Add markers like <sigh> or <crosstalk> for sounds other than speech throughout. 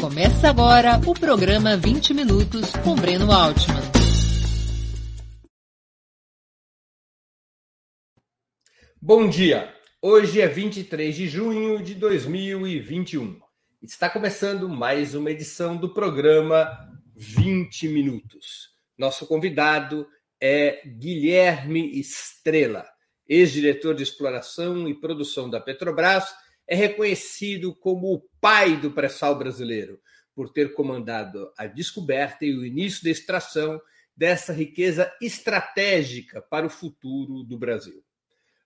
Começa agora o programa 20 Minutos com Breno Altman. Bom dia! Hoje é 23 de junho de 2021. Está começando mais uma edição do programa 20 Minutos. Nosso convidado é Guilherme Estrela, ex-diretor de exploração e produção da Petrobras é reconhecido como o pai do pré-sal brasileiro, por ter comandado a descoberta e o início da extração dessa riqueza estratégica para o futuro do Brasil.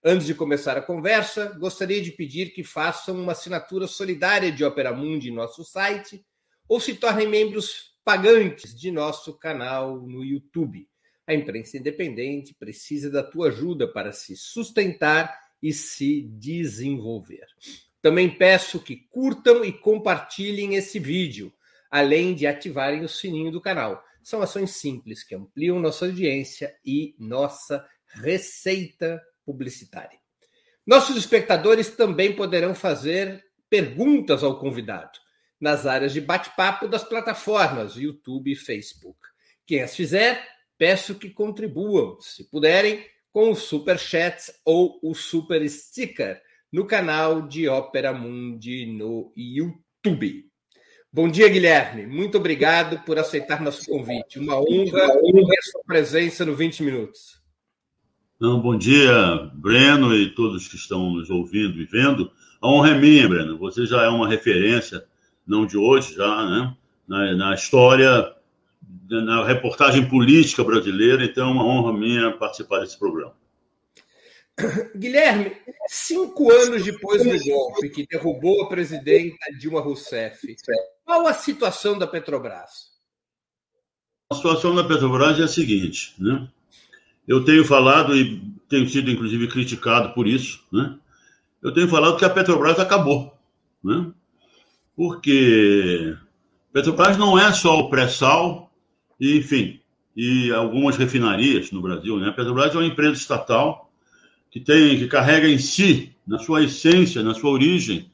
Antes de começar a conversa, gostaria de pedir que façam uma assinatura solidária de Opera Mundi em nosso site ou se tornem membros pagantes de nosso canal no YouTube. A imprensa independente precisa da tua ajuda para se sustentar e se desenvolver. Também peço que curtam e compartilhem esse vídeo, além de ativarem o sininho do canal. São ações simples que ampliam nossa audiência e nossa receita publicitária. Nossos espectadores também poderão fazer perguntas ao convidado nas áreas de bate-papo das plataformas YouTube e Facebook. Quem as fizer, peço que contribuam, se puderem, com o Super Chat ou o Super Sticker no canal de Ópera Mundi no YouTube. Bom dia, Guilherme. Muito obrigado por aceitar nosso convite. Uma honra ter sua presença no 20 Minutos. Não, bom dia, Breno e todos que estão nos ouvindo e vendo. A honra é minha, Breno. Você já é uma referência, não de hoje, já, né? Na, na história, na reportagem política brasileira, então é uma honra minha participar desse programa. <coughs> Guilherme, cinco anos depois do golpe que derrubou a presidenta Dilma Rousseff, qual a situação da Petrobras? A situação da Petrobras é a seguinte, né? Eu tenho falado e tenho sido inclusive criticado por isso, né? Eu tenho falado que a Petrobras acabou, né? Porque Petrobras não é só o pré-sal enfim, e algumas refinarias no Brasil, né? A Petrobras é uma empresa estatal que tem, que carrega em si, na sua essência, na sua origem,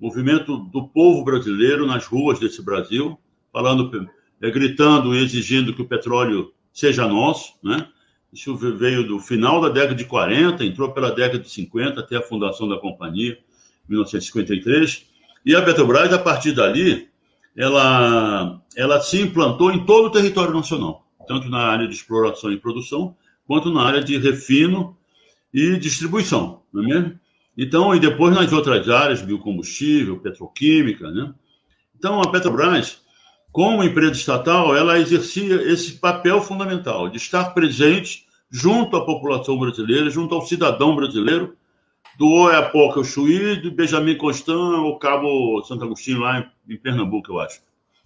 movimento do povo brasileiro nas ruas desse Brasil, falando, é, gritando e exigindo que o petróleo seja nosso, né? Isso veio do final da década de 40, entrou pela década de 50 até a fundação da companhia, 1953. E a Petrobras, a partir dali, ela, ela se implantou em todo o território nacional, tanto na área de exploração e produção, quanto na área de refino e distribuição, não é mesmo? Então, e depois nas outras áreas, biocombustível, petroquímica, né? Então, a Petrobras, como empresa estatal, ela exercia esse papel fundamental de estar presente junto à população brasileira, junto ao cidadão brasileiro, do Oiapoque ao Chuí, do Benjamin Constant ao Cabo Santo Agostinho, lá em, Pernambuco, eu acho.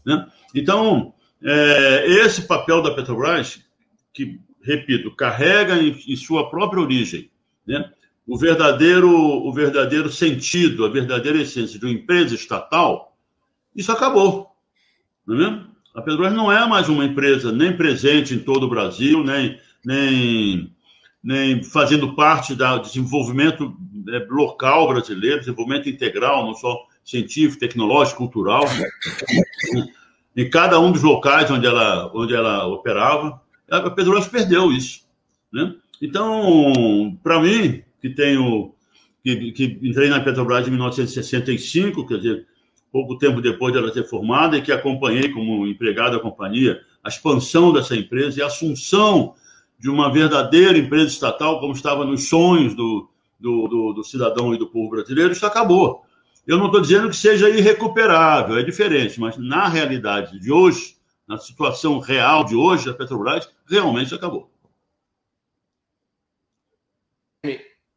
Né? Então, é, esse papel da Petrobras, que, repito, carrega em, em sua própria origem né? O, verdadeiro, o verdadeiro sentido, a verdadeira essência de uma empresa estatal, isso acabou. Não é? A Petrobras não é mais uma empresa nem presente em todo o Brasil, nem, nem, nem fazendo parte do desenvolvimento é, local brasileiro, desenvolvimento integral, não só científico, tecnológico, cultural, em cada um dos locais onde ela, onde ela operava. A Petrobras perdeu isso. Né? Então, para mim, que tenho que, que, entrei na Petrobras em 1965, quer dizer, pouco tempo depois dela ter formada, e que acompanhei como empregado da companhia a expansão dessa empresa e a assunção de uma verdadeira empresa estatal, como estava nos sonhos do, do, do, do cidadão e do povo brasileiro, isso acabou. Eu não estou dizendo que seja irrecuperável, é diferente, mas na realidade de hoje, na situação real de hoje, a Petrobras realmente acabou.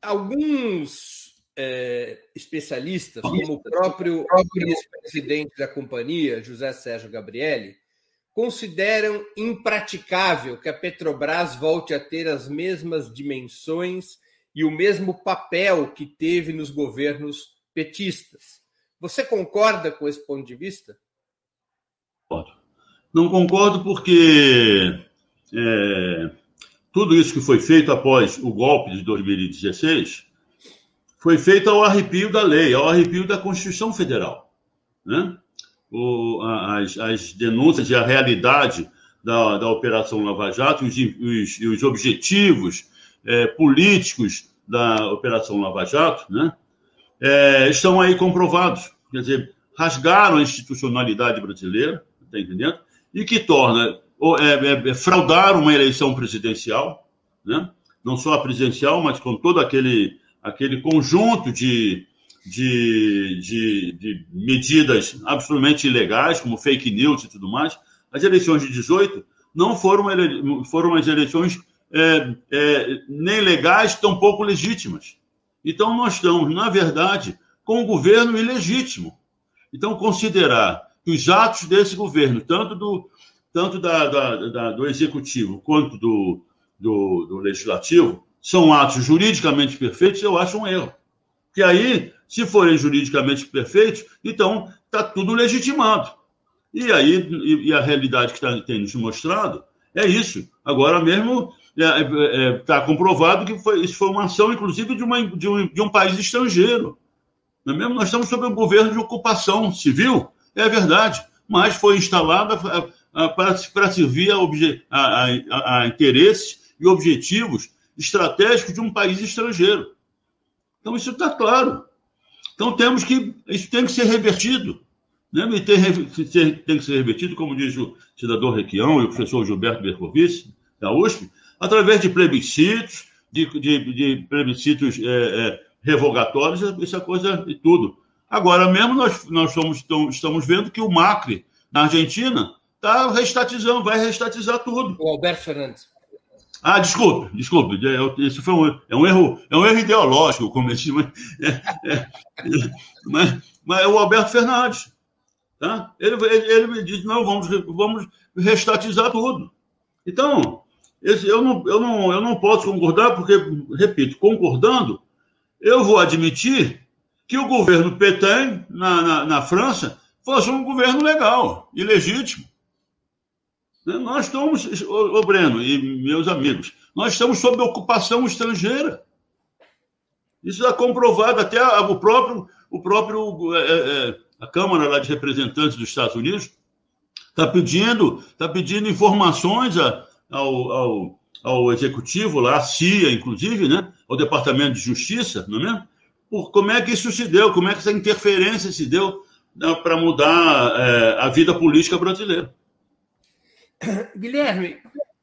Alguns é, especialistas, como o próprio ex-presidente da companhia, José Sérgio Gabrielli, consideram impraticável que a Petrobras volte a ter as mesmas dimensões e o mesmo papel que teve nos governos petistas. Você concorda com esse ponto de vista? Não concordo porque é, tudo isso que foi feito após o golpe de 2016 foi feito ao arrepio da lei, ao arrepio da Constituição Federal. Né? o, as, as, denúncias e a realidade da, da Operação Lava Jato, os, os, os objetivos é, políticos da Operação Lava Jato, né, é, estão aí comprovados. Quer dizer, rasgaram a institucionalidade brasileira, está entendendo? E que torna, é, é, é, fraudar uma eleição presidencial, né? não só a presidencial, mas com todo aquele, aquele conjunto de, de, de, de medidas absolutamente ilegais, como fake news e tudo mais. As eleições de 18 não foram, ele... foram as eleições é, é, nem legais, tampouco legítimas. Então, nós estamos, na verdade, com um governo ilegítimo. Então, considerar que os atos desse governo, tanto do, tanto da, da, da do executivo quanto do, do, do, legislativo, são atos juridicamente perfeitos, eu acho um erro. Porque aí, se forem juridicamente perfeitos, então está tudo legitimado. E aí, e, a realidade que tá, tem nos mostrado é isso. Agora mesmo está é, é, é tá comprovado que foi, isso foi uma ação, inclusive, de, uma, de, um, de um país estrangeiro. Não é mesmo? Nós estamos sob um governo de ocupação civil, é verdade, mas foi instalada para, para servir a, obje, a, a, a interesses e objetivos estratégicos de um país estrangeiro. Então, isso está claro. Então, temos que. Isso tem que ser revertido. Né? E tem, tem que ser revertido, como diz o cidadão Requião e o professor Gilberto Bercovici, da USP, através de plebiscitos, de, de, de plebiscitos é, é, revogatórios, essa coisa e tudo. Agora mesmo nós, nós somos, estamos vendo que o Macri, na Argentina, está restatizando, vai restatizar tudo. O Alberto Fernandes. Ah, desculpe, desculpe. Isso foi um, é um erro, é um erro ideológico, eu cometi, mas, é, é, mas, mas é o Alberto Fernandes. Tá? Ele, ele, ele me disse, não, vamos, vamos restatizar tudo. Então, esse, eu, não, eu, não, eu não posso concordar, porque, repito, concordando, eu vou admitir que o governo Petain, na, na, na França, fosse um governo legal e legítimo. Né? Nós estamos, ô, Breno e meus amigos, nós estamos sob ocupação estrangeira. Isso é comprovado até a, o próprio, o próprio é, é, é, a Câmara lá de Representantes dos Estados Unidos está pedindo, tá pedindo informações a, ao, ao, ao executivo lá, a CIA, inclusive, né, ao Departamento de Justiça, não é mesmo? Por como é que isso se deu, como é que essa interferência se deu né, para mudar é, a vida política brasileira. <coughs> Guilherme,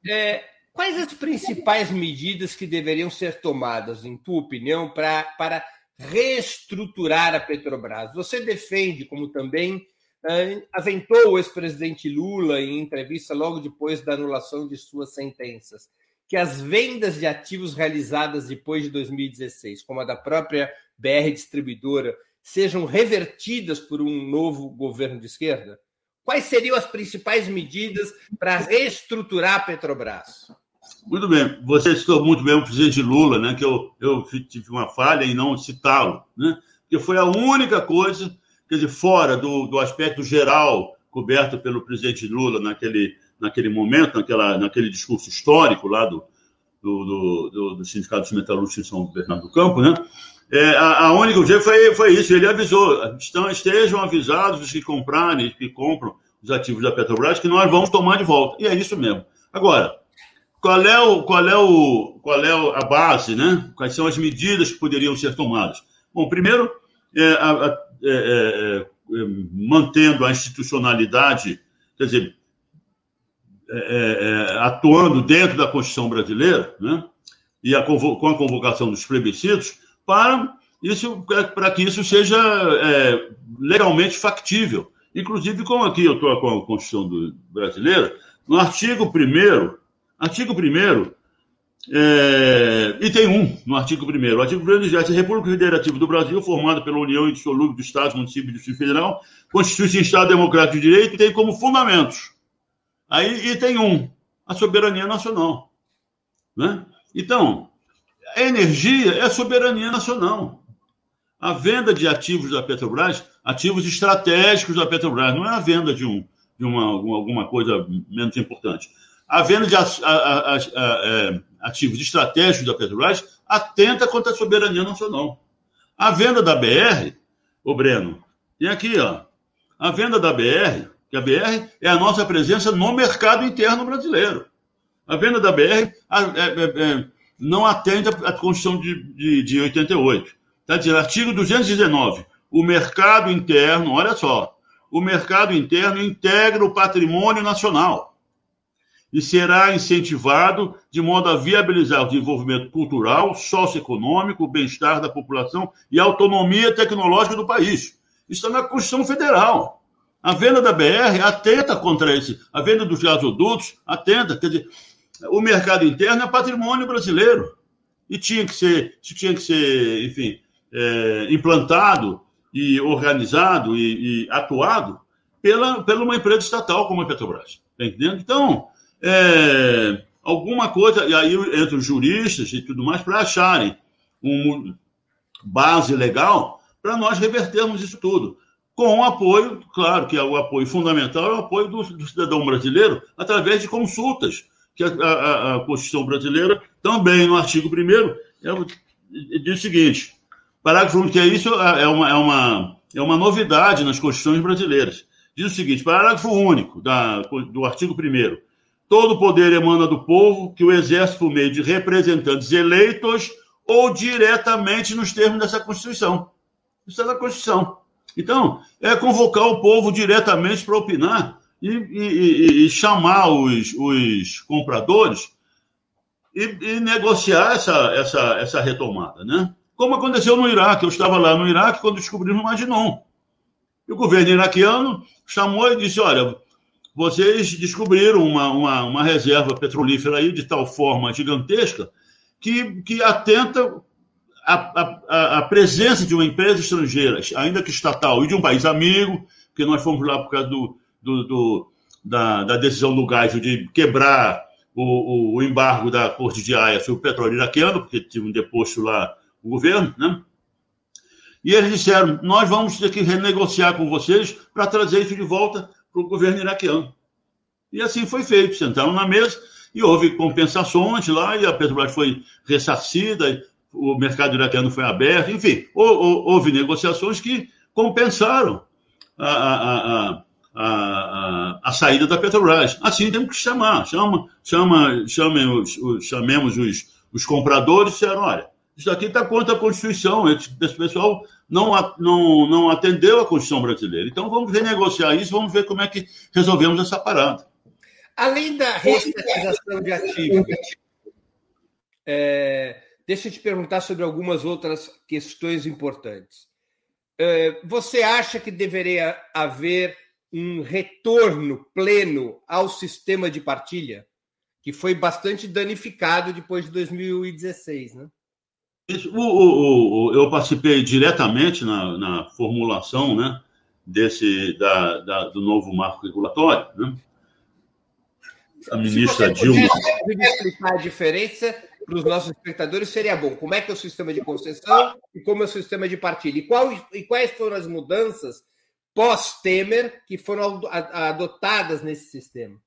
é, quais as principais medidas que deveriam ser tomadas, em tua opinião, pra, para reestruturar a Petrobras? Você defende, como também é, aventou o ex-presidente Lula em entrevista logo depois da anulação de suas sentenças, que as vendas de ativos realizadas depois de 2016, como a da própria BR Distribuidora, sejam revertidas por um novo governo de esquerda? Quais seriam as principais medidas para reestruturar a Petrobras? Muito bem, você citou muito bem o presidente Lula, né, que eu, eu tive uma falha em não citá-lo, né, que foi a única coisa, quer dizer, fora do, do aspecto geral coberto pelo presidente Lula naquele, naquele momento, naquela, naquele discurso histórico lá do, do, do, do Sindicato dos Metalúrgicos em São Bernardo do Campo, né? É, a, a única jeito foi, foi isso, ele avisou, estão, estejam avisados os que comprarem, que compram os ativos da Petrobras, que nós vamos tomar de volta. E é isso mesmo. Agora, qual é, o, qual é, o, qual é a base, né? Quais são as medidas que poderiam ser tomadas? Bom, primeiro, é, a, a, é, é, é mantendo a institucionalidade, quer dizer, é, atuando dentro da Constituição brasileira, né? E a, com a convocação dos plebiscitos, para, isso, para que isso seja é, legalmente factível. Inclusive, como aqui eu estou com a Constituição do, brasileira, no artigo 1 artigo 1 é, e tem um no artigo 1 O artigo 1 diz a República Federativa do Brasil, formada pela União Indissolúvel dos Estados, Municípios e Distrito Federal, constitui-se em Estado Democrático de Direito e tem como fundamentos. Aí, e tem um, a soberania nacional. Né? Então, a energia é soberania nacional. A venda de ativos da Petrobras, ativos estratégicos da Petrobras, não é a venda de, um, de uma, alguma coisa menos importante. A venda de a, a, a, é, ativos estratégicos da Petrobras atenta contra a soberania nacional. A venda da BR, o Breno, tem aqui, ó, A venda da BR, que a BR é a nossa presença no mercado interno brasileiro. A venda da BR é, é, não atende à Constituição de, de, de 88. Está dizendo, artigo 219, o mercado interno, olha só, o mercado interno integra o patrimônio nacional e será incentivado de modo a viabilizar o desenvolvimento cultural, socioeconômico, o bem-estar da população e a autonomia tecnológica do país. Isso está na Constituição Federal. A venda da BR atenta contra esse. A venda dos gasodutos atenta. Quer dizer, o mercado interno é patrimônio brasileiro. E tinha que ser, tinha que ser enfim, é, implantado e organizado e, e, atuado pela, pela uma empresa estatal como a Petrobras. Está entendendo? Então, é, alguma coisa, e aí entre os juristas e tudo mais, para acharem uma base legal para nós revertermos isso tudo. Com o apoio, claro que é o apoio fundamental é o apoio do, do cidadão brasileiro através de consultas, que a, a, a Constituição brasileira, também no artigo 1 é, diz o seguinte: parágrafo único, que é isso, é, é uma, é, uma, é uma novidade nas Constituições brasileiras. Diz o seguinte: parágrafo único da, do artigo 1 Todo poder emana do povo, que o exerce por meio de representantes eleitos ou diretamente nos termos dessa Constituição. Isso é da Constituição. Então, é convocar o povo diretamente para opinar e, e, e, chamar os, os compradores e, e, negociar essa, essa, essa retomada. Né? Como aconteceu no Iraque. Eu estava lá no Iraque quando descobrimos Maginon. E o governo iraquiano chamou e disse: olha, vocês descobriram uma, uma, uma, reserva petrolífera aí de tal forma gigantesca que, que atenta a, presença de uma empresa estrangeira, ainda que estatal, e de um país amigo, porque nós fomos lá por causa do, do, do da, da, decisão do Geisel de quebrar o, o, o, embargo da Corte de Haia sobre o petróleo iraquiano, porque tinha um deposto lá o governo, né? E eles disseram: nós vamos ter que renegociar com vocês para trazer isso de volta para o governo iraquiano. E assim foi feito. Sentaram na mesa e houve compensações lá, e a Petrobras foi ressarcida, o mercado iraquiano foi aberto, enfim, houve negociações que compensaram a, a, a, a, saída da Petrobras. Assim temos que chamar. Chama, chama, os, chamemos os, os compradores e disseram, olha, isso aqui está contra a Constituição, esse, pessoal não, não, não atendeu a Constituição brasileira. Então vamos renegociar isso, vamos ver como é que resolvemos essa parada. Além da reestatização de ativos, é, deixa eu te perguntar sobre algumas outras questões importantes. É, você acha que deveria haver um retorno pleno ao sistema de partilha, que foi bastante danificado depois de 2016, né? O, o, o, eu participei diretamente na, na formulação né, desse, da, da, do novo marco regulatório. Né? A ministra Se Dilma. explicar a diferença para os nossos espectadores, seria bom. Como é que é o sistema de concessão e como é o sistema de partilha? E, qual, e quais foram as mudanças pós-Temer que foram adotadas nesse sistema?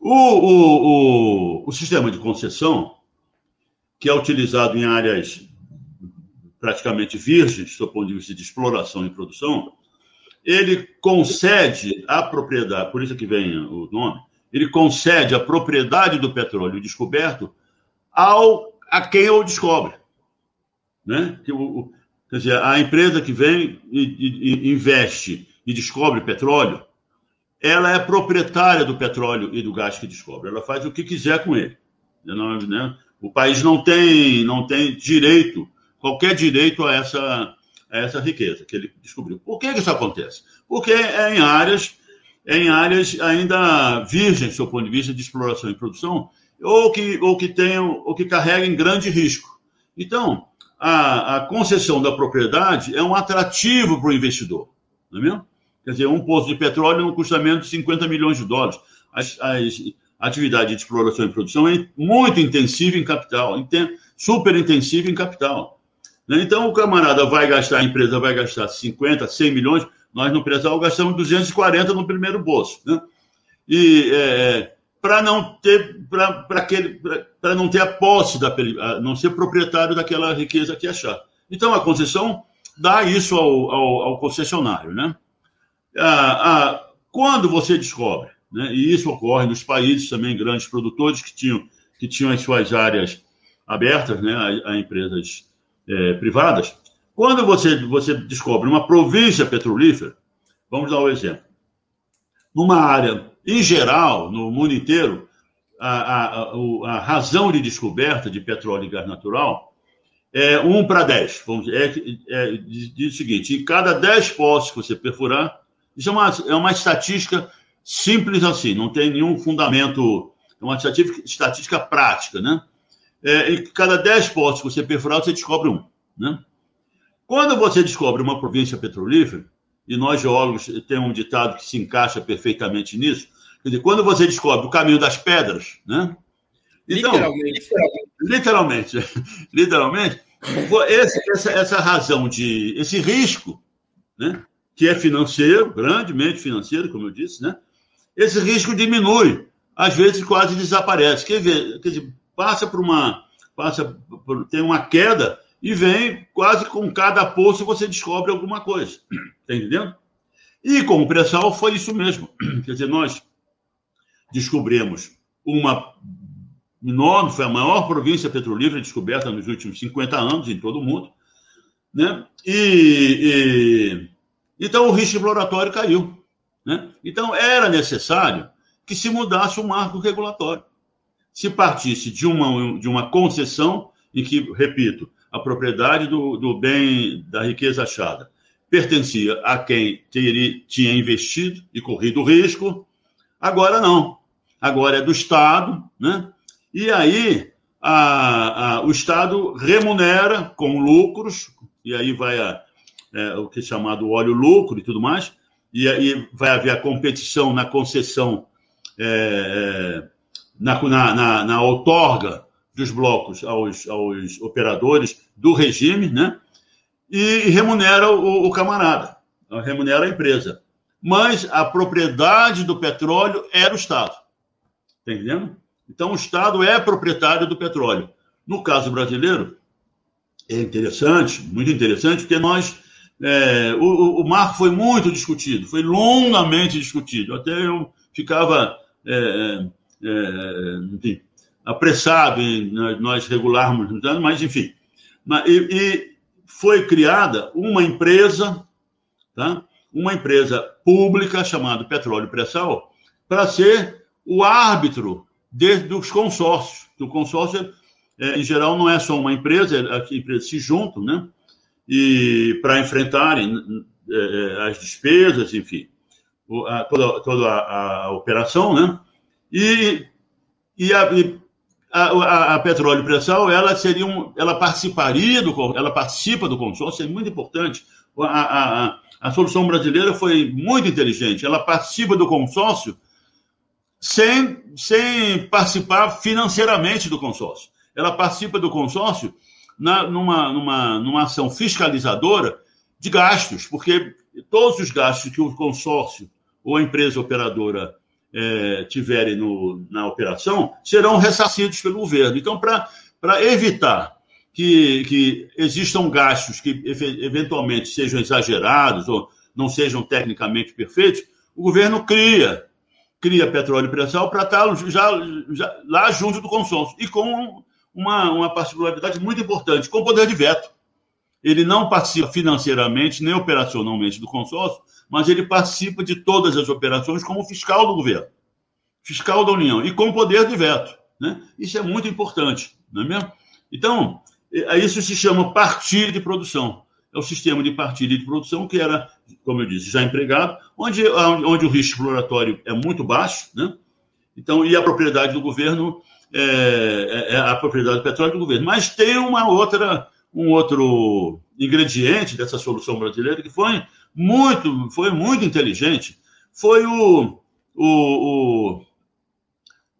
O, o, o, o sistema de concessão que é utilizado em áreas praticamente virgens, do ponto de vista de exploração e produção, ele concede a propriedade, por isso que vem o nome, ele concede a propriedade do petróleo descoberto ao a quem o descobre. Né? Quer dizer, a empresa que vem e, e investe e descobre petróleo, ela é proprietária do petróleo e do gás que descobre. Ela faz o que quiser com ele. Né? O país não tem, não tem direito, qualquer direito a essa, a essa riqueza que ele descobriu. Por que, que isso acontece? Porque é em áreas, é em áreas ainda virgens, do ponto de vista de exploração e produção, ou que, ou que tenham, ou que carreguem grande risco. Então, a, a concessão da propriedade é um atrativo para o investidor, não é mesmo? Quer dizer, um poço de petróleo não custa menos de 50 milhões de dólares. As, as, atividade de exploração e produção é muito intensiva em capital, super intensiva em capital. Né? Então, o camarada vai gastar, a empresa vai gastar 50, 100 milhões, nós no pré-sal gastamos 240 no primeiro bolso. Né? E é, para não ter para não ter a posse da não ser proprietário daquela riqueza que achar. Então a concessão dá isso ao, ao, ao concessionário. Né? Ah, ah, quando você descobre, né, e isso ocorre nos países também, grandes produtores que tinham, que tinham as suas áreas abertas né, a, a empresas é, privadas, quando você, você descobre uma província petrolífera, vamos dar um exemplo. Numa área, em geral, no mundo inteiro, a, a, a razão de descoberta de petróleo e gás natural é 1 para 10. Vamos, é, é, diz o seguinte: em cada 10 poços que você perfurar, isso é uma, é uma estatística simples assim, não tem nenhum fundamento, é uma estatística, prática, né? É, em cada 10 poços que você perfurar, você descobre um, né? Quando você descobre uma província petrolífera, e nós geólogos temos um ditado que se encaixa perfeitamente nisso, quer dizer, quando você descobre o caminho das pedras, né? Então, literalmente, literalmente, <laughs> literalmente esse, essa, essa razão de esse risco, né? Que é financeiro, grandemente financeiro, como eu disse, né? Esse risco diminui, às vezes quase desaparece. Quer ver, quer dizer, passa por uma, passa por, tem uma queda e vem quase com cada poço você descobre alguma coisa. Está entendendo? E com o pré-sal foi isso mesmo. <clears throat> Quer dizer, nós descobrimos uma enorme, foi a maior província petrolífera descoberta nos últimos 50 anos em todo o mundo. Né? E, e então o risco exploratório caiu. Né? Então era necessário que se mudasse o marco regulatório. Se partisse de uma, de uma concessão em que, repito, a propriedade do, do bem, da riqueza achada, pertencia a quem teria, tinha investido e corrido risco, agora não. Agora é do Estado, né? E aí a, a, o Estado remunera com lucros, e aí vai a, é, o que é chamado óleo lucro e tudo mais, e aí vai haver a competição na concessão, é, é na, na, na, na outorga dos blocos aos, aos operadores do regime, né? E remunera o, o camarada, remunera a empresa. Mas a propriedade do petróleo era o Estado. Está entendendo? Então, o Estado é proprietário do petróleo. No caso brasileiro, é interessante, muito interessante, porque nós. É, o, o marco foi muito discutido, foi longamente discutido. Até eu ficava é, é, enfim, apressado em nós regularmos, mas enfim. E, e foi criada uma empresa, tá? uma empresa pública chamada Petróleo Pré-Sal, para ser o árbitro de, dos consórcios. O consórcio, é, em geral, não é só uma empresa, as empresas se juntam, né? E para enfrentarem é, é, as despesas, enfim, toda, toda a, a, operação, né? E, e, a, a, a, Petróleo Pressão, ela seria um, ela participaria do, ela participa do consórcio, é muito importante. A, a, a solução brasileira foi muito inteligente. Ela participa do consórcio sem, sem participar financeiramente do consórcio. Ela participa do consórcio na, numa, numa, numa ação fiscalizadora de gastos, porque todos os gastos que o consórcio ou a empresa operadora é, tiverem no, na operação serão ressarcidos pelo governo. Então, para evitar que, que existam gastos que eventualmente sejam exagerados ou não sejam tecnicamente perfeitos, o governo cria cria petróleo pré-sal para estar já, já, lá junto do consórcio e com uma, uma particularidade muito importante, com poder de veto. Ele não participa financeiramente nem operacionalmente do consórcio, mas ele participa de todas as operações como fiscal do governo, fiscal da União, e com poder de veto. Né? Isso é muito importante, não é mesmo? Então, isso se chama partilha de produção. É o sistema de partilha de produção que era, como eu disse, já empregado, onde, onde o risco exploratório é muito baixo, né? Então, e a propriedade do governo é, é, é a propriedade do petróleo do governo. Mas tem uma outra, um outro ingrediente dessa solução brasileira que foi muito, foi muito inteligente, foi o, o, o,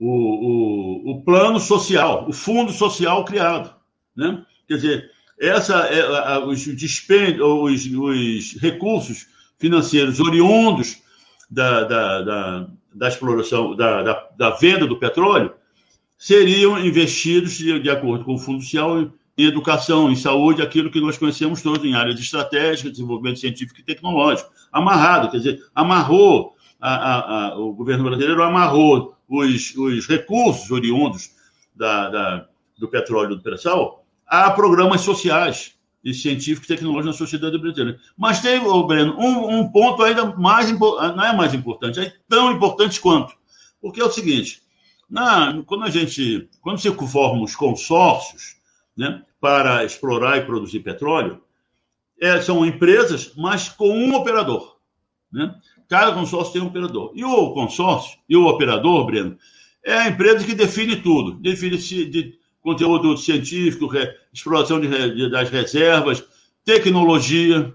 o, o plano social, o fundo social criado. Né? Quer dizer, essa, é, os, os, os recursos financeiros oriundos da, da, da, da exploração, da, da, da, venda do petróleo, seriam investidos, de, acordo com o Fundo Social, em educação, em saúde, aquilo que nós conhecemos todos em áreas estratégicas, desenvolvimento científico e tecnológico. Amarrado, quer dizer, amarrou, a, a, a, o governo brasileiro amarrou os, os recursos oriundos da, da, do petróleo e do pré-sal a programas sociais e científicos e tecnológicos na sociedade brasileira. Mas tem, oh, Breno, um, um ponto ainda mais não é mais importante, é tão importante quanto. Porque é o seguinte: na, quando a gente, quando se formam os consórcios né, para explorar e produzir petróleo, é, são empresas, mas com um operador. Né? Cada consórcio tem um operador. E o consórcio, e o operador, Breno, é a empresa que define tudo. Define de conteúdo científico, exploração de, de, das reservas, tecnologia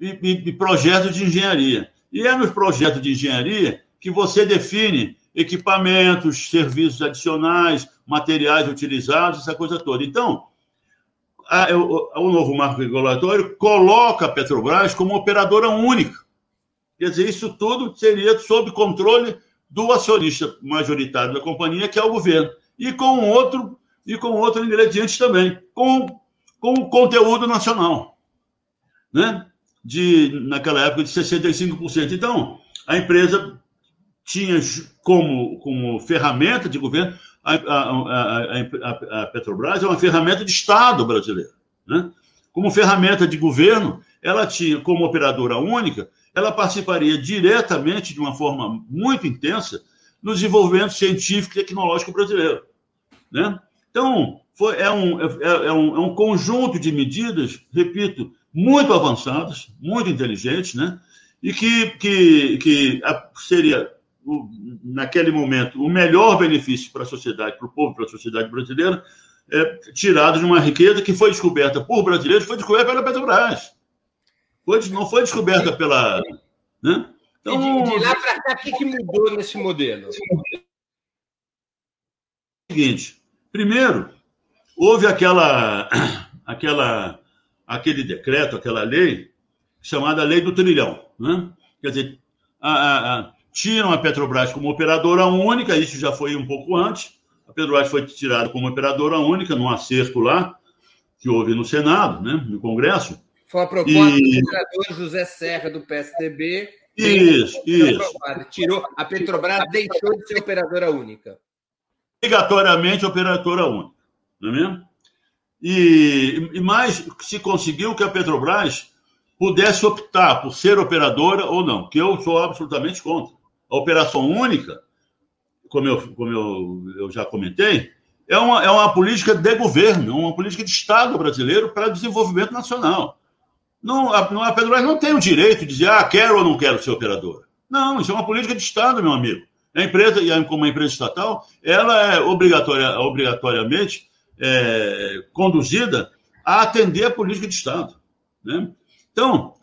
e, e, e projetos de engenharia. E é nos projetos de engenharia que você define equipamentos, serviços adicionais, materiais utilizados, essa coisa toda. Então, a, o, o, novo marco regulatório coloca a Petrobras como operadora única. Quer dizer, isso tudo seria sob controle do acionista majoritário da companhia, que é o governo, e com outro e com outro ingrediente também, com, com o conteúdo nacional, né? De naquela época de 65%. Então, a empresa tinha como, como ferramenta de governo, a, a, a, a Petrobras é uma ferramenta de Estado brasileiro. Né? Como ferramenta de governo, ela tinha, como operadora única, ela participaria diretamente, de uma forma muito intensa, no desenvolvimento científico e tecnológico brasileiro. Né? Então, foi, é, um, é, é, um, é um conjunto de medidas, repito, muito avançadas, muito inteligentes, né? e que, que, que seria naquele momento, o melhor benefício para a sociedade, para o povo, para a sociedade brasileira, é tirado de uma riqueza que foi descoberta por brasileiros, foi descoberta pela Petrobras. Foi, não foi descoberta pela. Né? Então, de, de lá para cá, o que, que mudou nesse modelo? Seguinte, primeiro, houve aquela, <coughs> aquela, aquele decreto, aquela lei, chamada Lei do Trilhão. Né? Quer dizer, a, a, tiram a Petrobras como operadora única, isso já foi um pouco antes. A Petrobras foi tirada como operadora única, num acerto lá, que houve no Senado, né, no Congresso. Foi a proposta e... do senador José Serra, do PSDB. Isso, isso. Tirou, a Petrobras deixou de ser operadora única. Obrigatoriamente operadora única, não é mesmo? E, e mais se conseguiu que a Petrobras pudesse optar por ser operadora ou não, que eu sou absolutamente contra a operação única, como eu, como eu, eu já comentei, é uma, é uma política de governo, é uma política de Estado brasileiro para desenvolvimento nacional. Não, a, a Petrobras não tem o direito de dizer, ah, quero ou não quero ser operadora. Não, isso é uma política de Estado, meu amigo. A empresa, como uma empresa estatal, ela é obrigatória, obrigatoriamente é, conduzida a atender a política de Estado. Né? Então,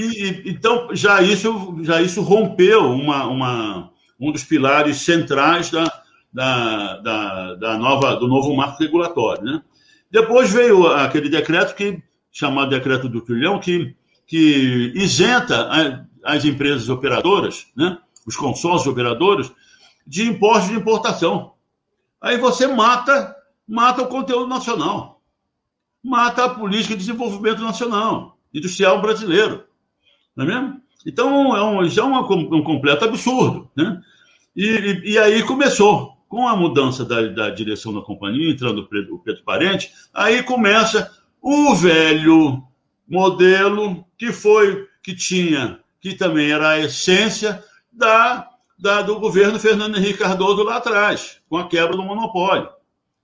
e, então, já isso, já isso rompeu uma, uma, um dos pilares centrais da, da, da, da, nova, do novo marco regulatório. Né? Depois veio aquele decreto que chamado decreto do trilhão, que, que isenta as empresas operadoras, né? os consórcios operadores, de impostos de importação. Aí você mata, mata o conteúdo nacional, mata a política de desenvolvimento nacional, industrial brasileiro. Não é mesmo? Então, é um, já é um, um completo absurdo. Né? E, e, e, aí começou, com a mudança da, da direção da companhia, entrando o Pedro, o Pedro Parente, aí começa o velho modelo que foi, que tinha, que também era a essência da, da, do governo Fernando Henrique Cardoso lá atrás, com a quebra do monopólio,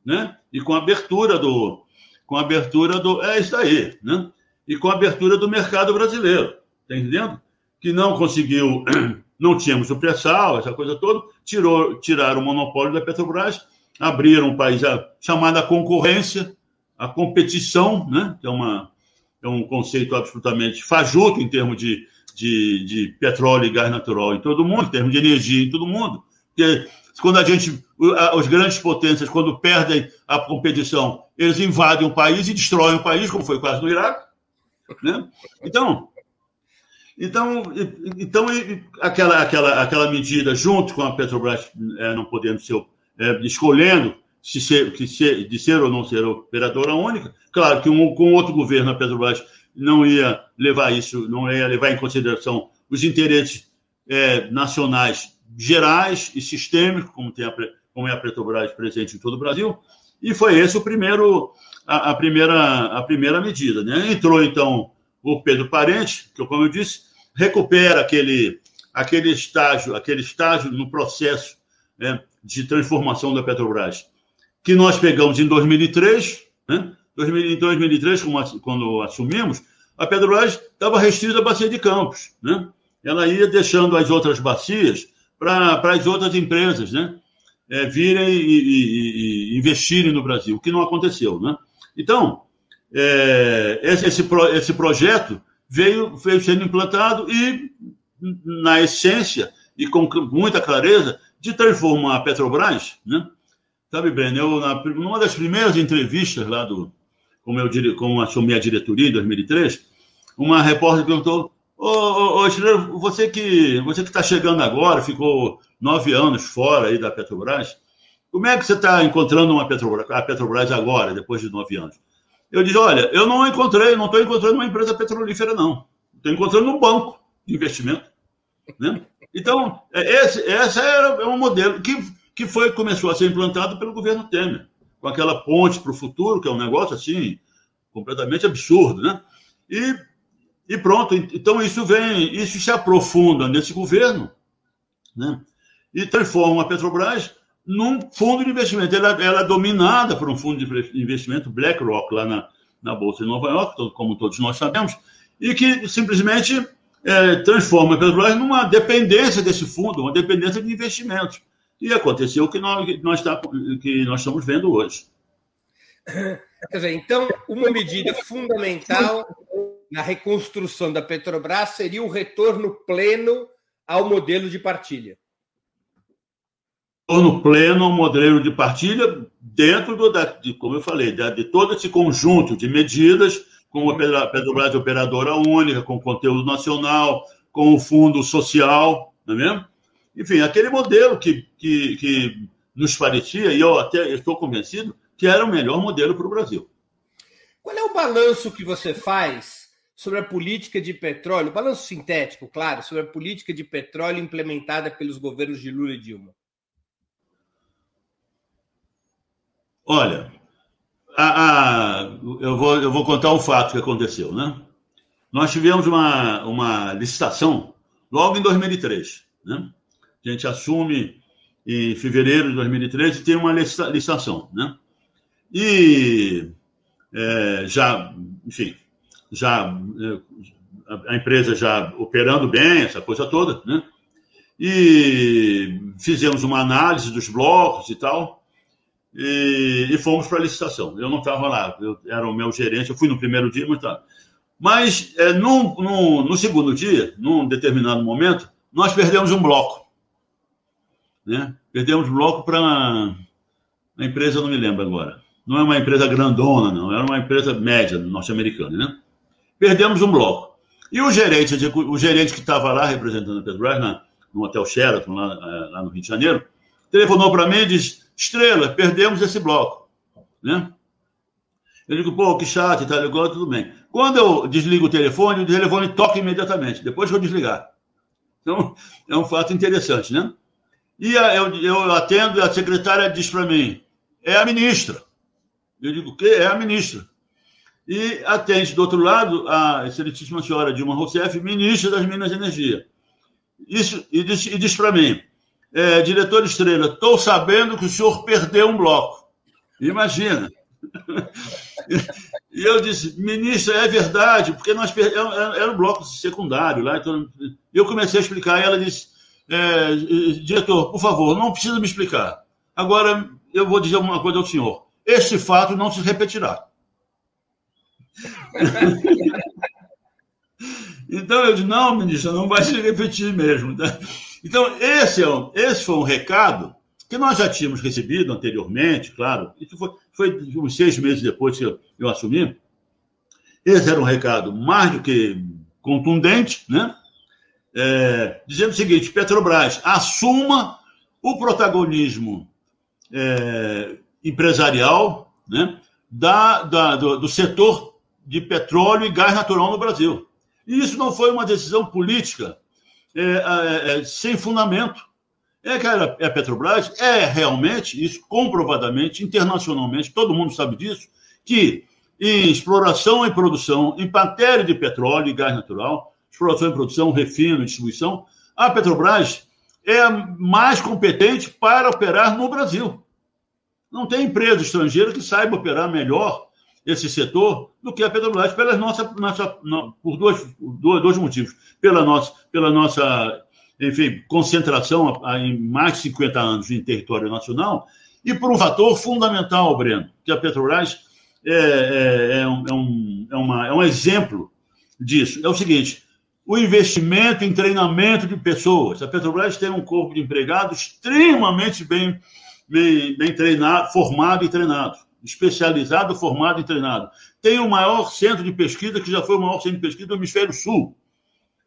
né? E com a abertura do, com a abertura do, é isso aí, né? E com a abertura do mercado brasileiro. Está entendendo? Que não conseguiu, <clears throat> não tínhamos o pré-sal, essa coisa toda, tirou, tiraram o monopólio da Petrobras, abriram um país a, chamada concorrência, a competição, né? que é, uma, é um conceito absolutamente fajuto em termos de, de, de petróleo e gás natural em todo mundo, em termos de energia em todo mundo. Porque quando a gente, os grandes potências, quando perdem a competição, eles invadem o país e destroem o país, como foi o caso do Iraque. Né? Então, então, então aquela, aquela, aquela medida, junto com a Petrobras é, não podendo ser é, escolhendo se ser, que ser, de ser ou não ser operadora única. Claro que um, com outro governo, a Petrobras não ia levar isso, não ia levar em consideração os interesses é, nacionais gerais e sistêmicos, como, tem a, como é a Petrobras presente em todo o Brasil, e foi esse o primeiro, a, a primeira, a primeira medida. Né? Entrou, então, o Pedro Parente, que, como eu disse, recupera aquele, aquele estágio, aquele estágio no processo né, de transformação da Petrobras, que nós pegamos em 2003, né? Em 2003, quando assumimos, a Petrobras estava restrita à bacia de Campos, né? Ela ia deixando as outras bacias para as outras empresas, né? É, virem e, e, e, investirem no Brasil, o que não aconteceu, né? Então, é, esse, esse, esse projeto veio, veio sendo implantado e, na essência, e com muita clareza, de transformar a Petrobras, né? Sabe, Breno, eu, na, numa das primeiras entrevistas lá do, como eu, como assumi a diretoria em 2003, uma repórter perguntou, ô, ô, ô você que você que está chegando agora, ficou nove anos fora aí da Petrobras, como é que você está encontrando uma Petrobras, a Petrobras agora, depois de nove anos? Eu disse, olha, eu não encontrei, não estou encontrando uma empresa petrolífera, não. Estou encontrando um banco de investimento. Né? Então, é, esse, esse era um modelo que, que foi, começou a ser implantado pelo governo Temer, com aquela ponte para o futuro, que é um negócio assim, completamente absurdo. Né? E, e pronto, então isso vem, isso se aprofunda nesse governo né? e transforma a Petrobras num fundo de investimento. Ela, ela é dominada por um fundo de investimento, BlackRock, lá na, na Bolsa de Nova York, como todos nós sabemos, e que simplesmente é, transforma a Petrobras numa dependência desse fundo, uma dependência de investimentos. E aconteceu o que nós, que nós, tá, que nós estamos vendo hoje. Dizer, então, uma medida fundamental na reconstrução da Petrobras seria o retorno pleno ao modelo de partilha no pleno um modelo de partilha dentro do, da, de, como eu falei, de, de, todo esse conjunto de medidas, com a Petrobras operadora única, com conteúdo nacional, com o fundo social, não é mesmo? Enfim, aquele modelo que, que, que nos parecia, e eu até estou convencido, que era o melhor modelo para o Brasil. Qual é o balanço que você faz sobre a política de petróleo, balanço sintético, claro, sobre a política de petróleo implementada pelos governos de Lula e Dilma? Olha, a, a, eu, vou, eu vou contar um fato que aconteceu, né? Nós tivemos uma, uma licitação logo em 2003, né? A gente assume em fevereiro de 2013 e tem uma licitação, né? E é, já, enfim, já é, a empresa já operando bem, essa coisa toda, né? E fizemos uma análise dos blocos e tal, e, e fomos para a licitação. Eu não estava lá, eu era o meu gerente, eu fui no primeiro dia, mas tá. Mas é, no, segundo dia, num determinado momento, nós perdemos um bloco. Né? Perdemos bloco para a empresa, não me lembro agora. Não é uma empresa grandona, não, era uma empresa média norte-americana. Né? Perdemos um bloco. E o gerente, o gerente que estava lá representando a Petrobras, na, no Hotel Sheraton, lá, é, lá no Rio de Janeiro, telefonou para mim e disse: Estrela, perdemos esse bloco. Né? Eu digo, pô, que chato, tá ligado, tudo bem. Quando eu desligo o telefone, o telefone toca imediatamente, depois que eu desligar. Então, é um fato interessante, né? E eu, eu atendo e a secretária diz para mim, é a ministra. Eu digo, o quê? É a ministra. E atende do outro lado a excelentíssima senhora Dilma Rousseff, ministra das Minas e Energia. Isso, e diz, e diz para mim, é, diretor Estrela, estou sabendo que o senhor perdeu um bloco. Imagina. <laughs> E eu disse, ministra, é verdade, porque nós perdemos, era um bloco secundário lá. Então, eu comecei a explicar e ela disse, é, diretor, por favor, não precisa me explicar. Agora, eu vou dizer uma coisa ao senhor. Este fato não se repetirá. <laughs> então eu disse, não, ministra, não vai se repetir mesmo. Então, esse, é um, esse foi um recado que nós já tínhamos recebido anteriormente, claro. Isso foi, foi uns seis meses depois que eu, eu assumi. Esse era um recado mais do que contundente, né? É, dizendo o seguinte: Petrobras assuma o protagonismo é, empresarial né, da, da do, do, setor de petróleo e gás natural no Brasil. E isso não foi uma decisão política é, é, é sem fundamento. É que a, a Petrobras é realmente, isso comprovadamente, internacionalmente, todo mundo sabe disso, que em exploração e produção, em matéria de petróleo e gás natural, exploração e produção, refino distribuição, a Petrobras é mais competente para operar no Brasil. Não tem empresa estrangeira que saiba operar melhor esse setor do que a Petrobras, pela nossa, nossa, por dois, dois motivos. Pela nossa, pela nossa enfim, concentração em mais de 50 anos em território nacional e por um fator fundamental, Breno, que a Petrobras é, é, é, um, é, um, é, uma, é um exemplo disso. É o seguinte: o investimento em treinamento de pessoas. A Petrobras tem um corpo de empregados extremamente bem, bem, bem treinado, formado e treinado. Especializado, formado e treinado. Tem o maior centro de pesquisa, que já foi o maior centro de pesquisa do Hemisfério Sul.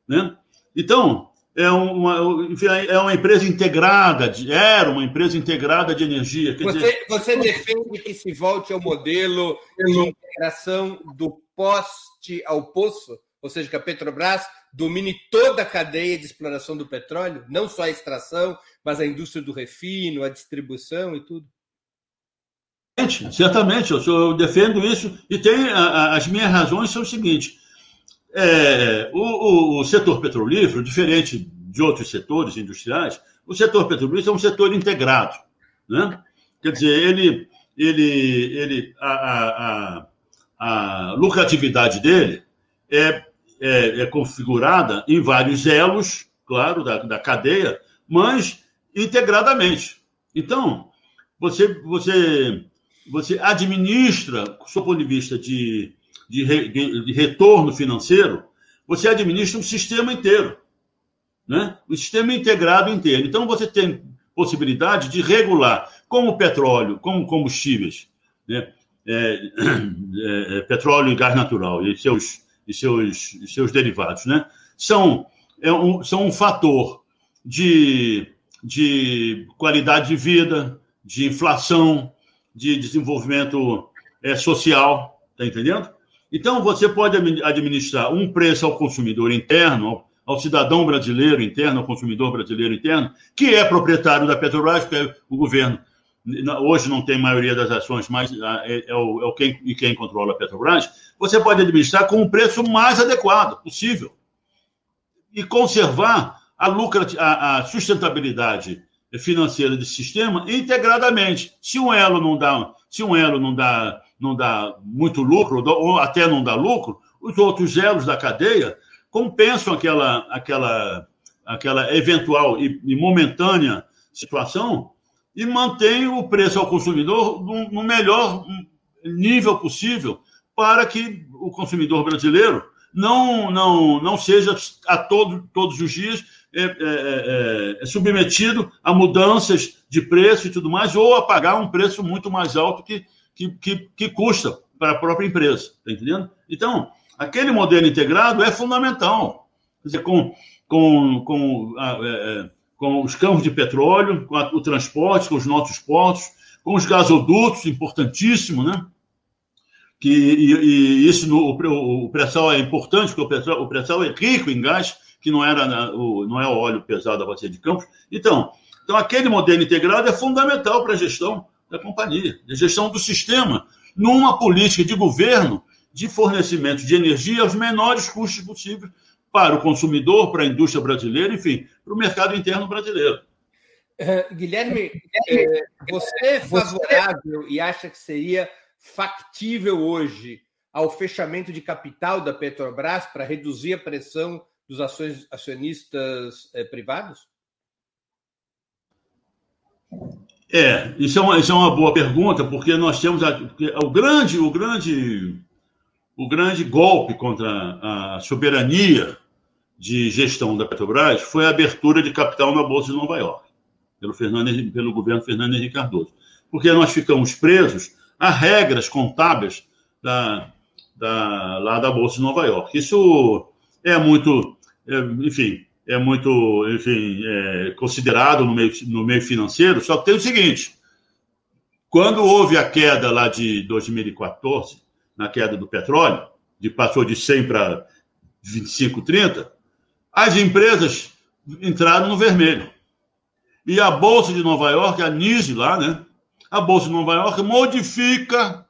Né? Então, é uma, enfim, é uma empresa integrada, de, era uma empresa integrada de energia. Você, dizer... você, defende que se volte ao modelo de integração do poste ao poço? Ou seja, que a Petrobras domine toda a cadeia de exploração do petróleo, não só a extração, mas a indústria do refino, a distribuição e tudo? Certamente, eu, eu defendo isso e tem as minhas razões são o seguinte: é, o, o, setor petrolífero, diferente de outros setores industriais, o setor petrolífero é um setor integrado. Né? Quer dizer, ele, ele, ele, a, a, a, a lucratividade dele é, é, é, configurada em vários elos, claro, da, da cadeia, mas integradamente. Então, você, você, você administra, do ponto de vista de de, re, de retorno financeiro, você administra um sistema inteiro, né? um sistema integrado inteiro. Então, você tem possibilidade de regular, como petróleo, como combustíveis, né? É, <clears throat> é, é, petróleo e gás natural e seus, e seus, e seus derivados, né? são, é um, são um fator de, de qualidade de vida, de inflação, de desenvolvimento é, social, tá entendendo? Então, você pode administrar um preço ao consumidor interno, ao cidadão brasileiro interno, ao consumidor brasileiro interno, que é proprietário da Petrobras, que é o governo. Hoje não tem maioria das ações, mas ah, é, é, o, é o quem, e quem controla a Petrobras. Você pode administrar com o preço mais adequado possível e conservar a, lucra, a, a sustentabilidade financeira desse sistema integradamente. Se um elo não dá, se um elo não dá não dá muito lucro, ou até não dá lucro, os outros elos da cadeia compensam aquela, aquela, aquela eventual e, e momentânea situação e mantém o preço ao consumidor no, no melhor nível possível para que o consumidor brasileiro não, não, não seja a todo, todos os dias é, é, é, é, submetido a mudanças de preço e tudo mais, ou a pagar um preço muito mais alto que, que, que, que custa para a própria empresa, está entendendo? Então, aquele modelo integrado é fundamental. Quer dizer, com, com, com, a, é, é, com os campos de petróleo, com a, o transporte, com os nossos portos, com os gasodutos, importantíssimo, né? Que, e, e isso no, o, o pré-sal é importante, porque o pré-sal, é rico em gás, que não, era o, não é o óleo pesado da bacia de Campos. Então, então, aquele modelo integrado é fundamental para a gestão da companhia, de gestão do sistema, numa política de governo de fornecimento de energia aos menores custos possíveis para o consumidor, para a indústria brasileira, enfim, para o mercado interno brasileiro. Uh, Guilherme, uh, você é favorável e acha que seria factível hoje ao fechamento de capital da Petrobras para reduzir a pressão dos acionistas uh, privados? É, isso é uma, isso é uma boa pergunta, porque nós temos a, o grande, o grande, o grande golpe contra a soberania de gestão da Petrobras foi a abertura de capital na Bolsa de Nova York, pelo, Fernando, pelo governo Fernando Henrique Cardoso. Porque nós ficamos presos a regras contábeis da, da, lá da Bolsa de Nova York. Isso é muito, é, enfim, é muito, enfim, é, considerado no meio, no meio financeiro, só que tem o seguinte: Quando houve a queda lá de 2014, na queda do petróleo, de passou de 100 para 25, 30, as empresas entraram no vermelho. E a Bolsa de Nova York, a NISE lá, né? A Bolsa de Nova York modifica